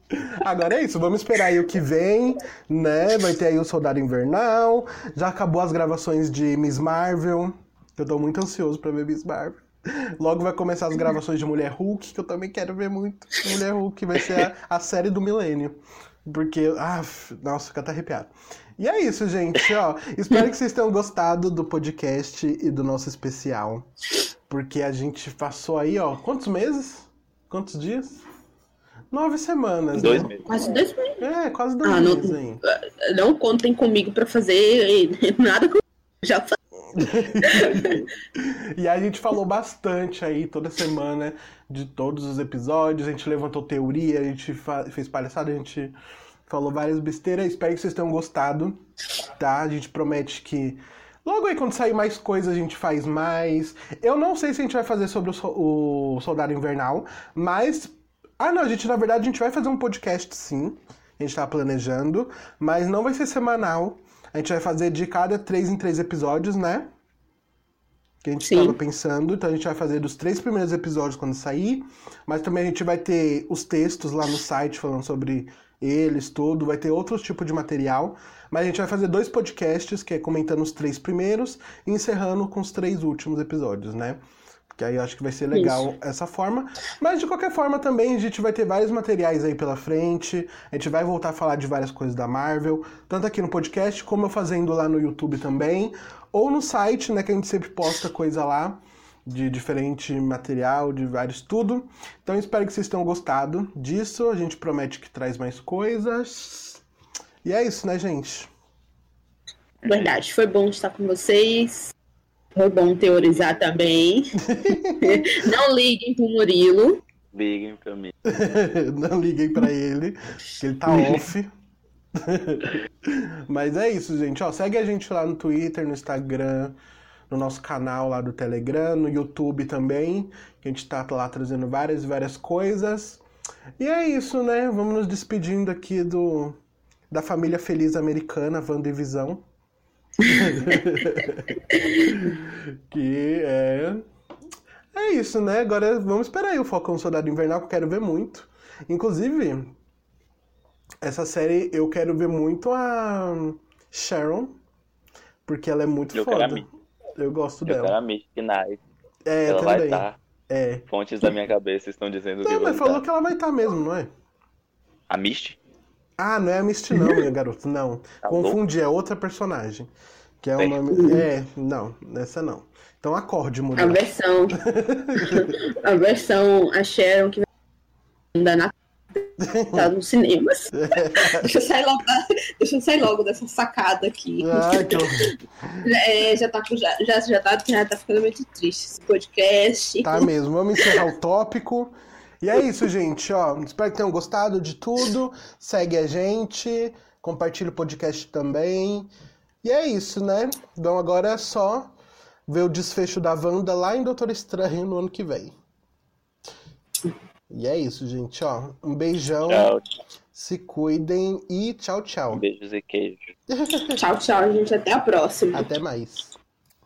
Agora é isso, vamos esperar aí o que vem, né? Vai ter aí o Soldado Invernal. Já acabou as gravações de Miss Marvel. Eu tô muito ansioso pra ver Miss Marvel. Logo vai começar as gravações de Mulher Hulk, que eu também quero ver muito. Mulher Hulk vai ser a, a série do milênio. Porque, ah, nossa, fica até arrepiado. E é isso, gente, ó. Espero que vocês tenham gostado do podcast e do nosso especial. Porque a gente passou aí, ó, quantos meses? Quantos dias? Nove semanas, dois né? meses. Quase dois meses. É, quase dois ah, meses não, aí. Não contem comigo pra fazer (laughs) nada que eu já falei. (laughs) e a gente falou bastante aí toda semana de todos os episódios, a gente levantou teoria, a gente fez palhaçada, a gente falou várias besteiras. Espero que vocês tenham gostado, tá? A gente promete que logo aí quando sair mais coisas a gente faz mais. Eu não sei se a gente vai fazer sobre o, Soldado Invernal, mas ah, não, a gente na verdade a gente vai fazer um podcast sim. A gente tá planejando, mas não vai ser semanal. A gente vai fazer de cada três em três episódios, né? Que a gente estava pensando. Então a gente vai fazer dos três primeiros episódios quando sair. Mas também a gente vai ter os textos lá no site falando sobre eles, tudo. Vai ter outros tipos de material. Mas a gente vai fazer dois podcasts, que é comentando os três primeiros e encerrando com os três últimos episódios, né? Que aí eu acho que vai ser legal Isso. essa forma. Mas de qualquer forma também a gente vai ter vários materiais aí pela frente. A gente vai voltar a falar de várias coisas da Marvel, tanto aqui no podcast como eu fazendo lá no YouTube também, ou no site, né, que a gente sempre posta coisa lá de diferente material, de vários tudo. Então espero que vocês tenham gostado disso. A gente promete que traz mais coisas. E é isso, né, gente? Verdade, foi bom estar com vocês. Foi bom teorizar também. (laughs) Não liguem pro Murilo. Liguem pra mim. (laughs) Não liguem pra ele, que ele tá (laughs) off. Mas é isso, gente. Ó, segue a gente lá no Twitter, no Instagram, no nosso canal lá do Telegram, no YouTube também, que a gente tá lá trazendo várias e várias coisas. E é isso, né? Vamos nos despedindo aqui do da família feliz americana, Wandavisão. (laughs) que é. É isso, né? Agora vamos esperar aí o Falcão Soldado Invernal, que eu quero ver muito. Inclusive, essa série eu quero ver muito a Sharon, porque ela é muito Eu foda. quero a. Eu gosto Eu quero dela. a Mystic Knight. É, Ela vai também. estar. É. Fontes da minha cabeça estão dizendo que Não, vai mas falou estar. que ela vai estar mesmo, não é? A Misty? Ah, não é a Misty não, (laughs) minha garota. Não. Tá Confundi, é outra personagem. Que é o nome. É, não, essa não. Então acorde, A mulher. versão. (laughs) a versão. A Sharon que vai ainda na. (laughs) Tá nos cinemas. deixa, eu sair logo da- deixa eu sair logo dessa sacada aqui. Ai, que horror. É, já, tá, com- já, já, já, tá, já tá ficando muito triste esse podcast. Tá mesmo, vamos encerrar o tópico. E é isso, gente, ó. Espero que tenham gostado de tudo. Segue a gente, compartilha o podcast também. E é isso, né? Então agora é só ver o desfecho da Wanda lá em Doutor Estranho no ano que vem. E é isso, gente, ó. Um beijão, Tchau. se cuidem e tchau, tchau. Beijos e queijo. Tchau, tchau, gente. Até a próxima. Até mais.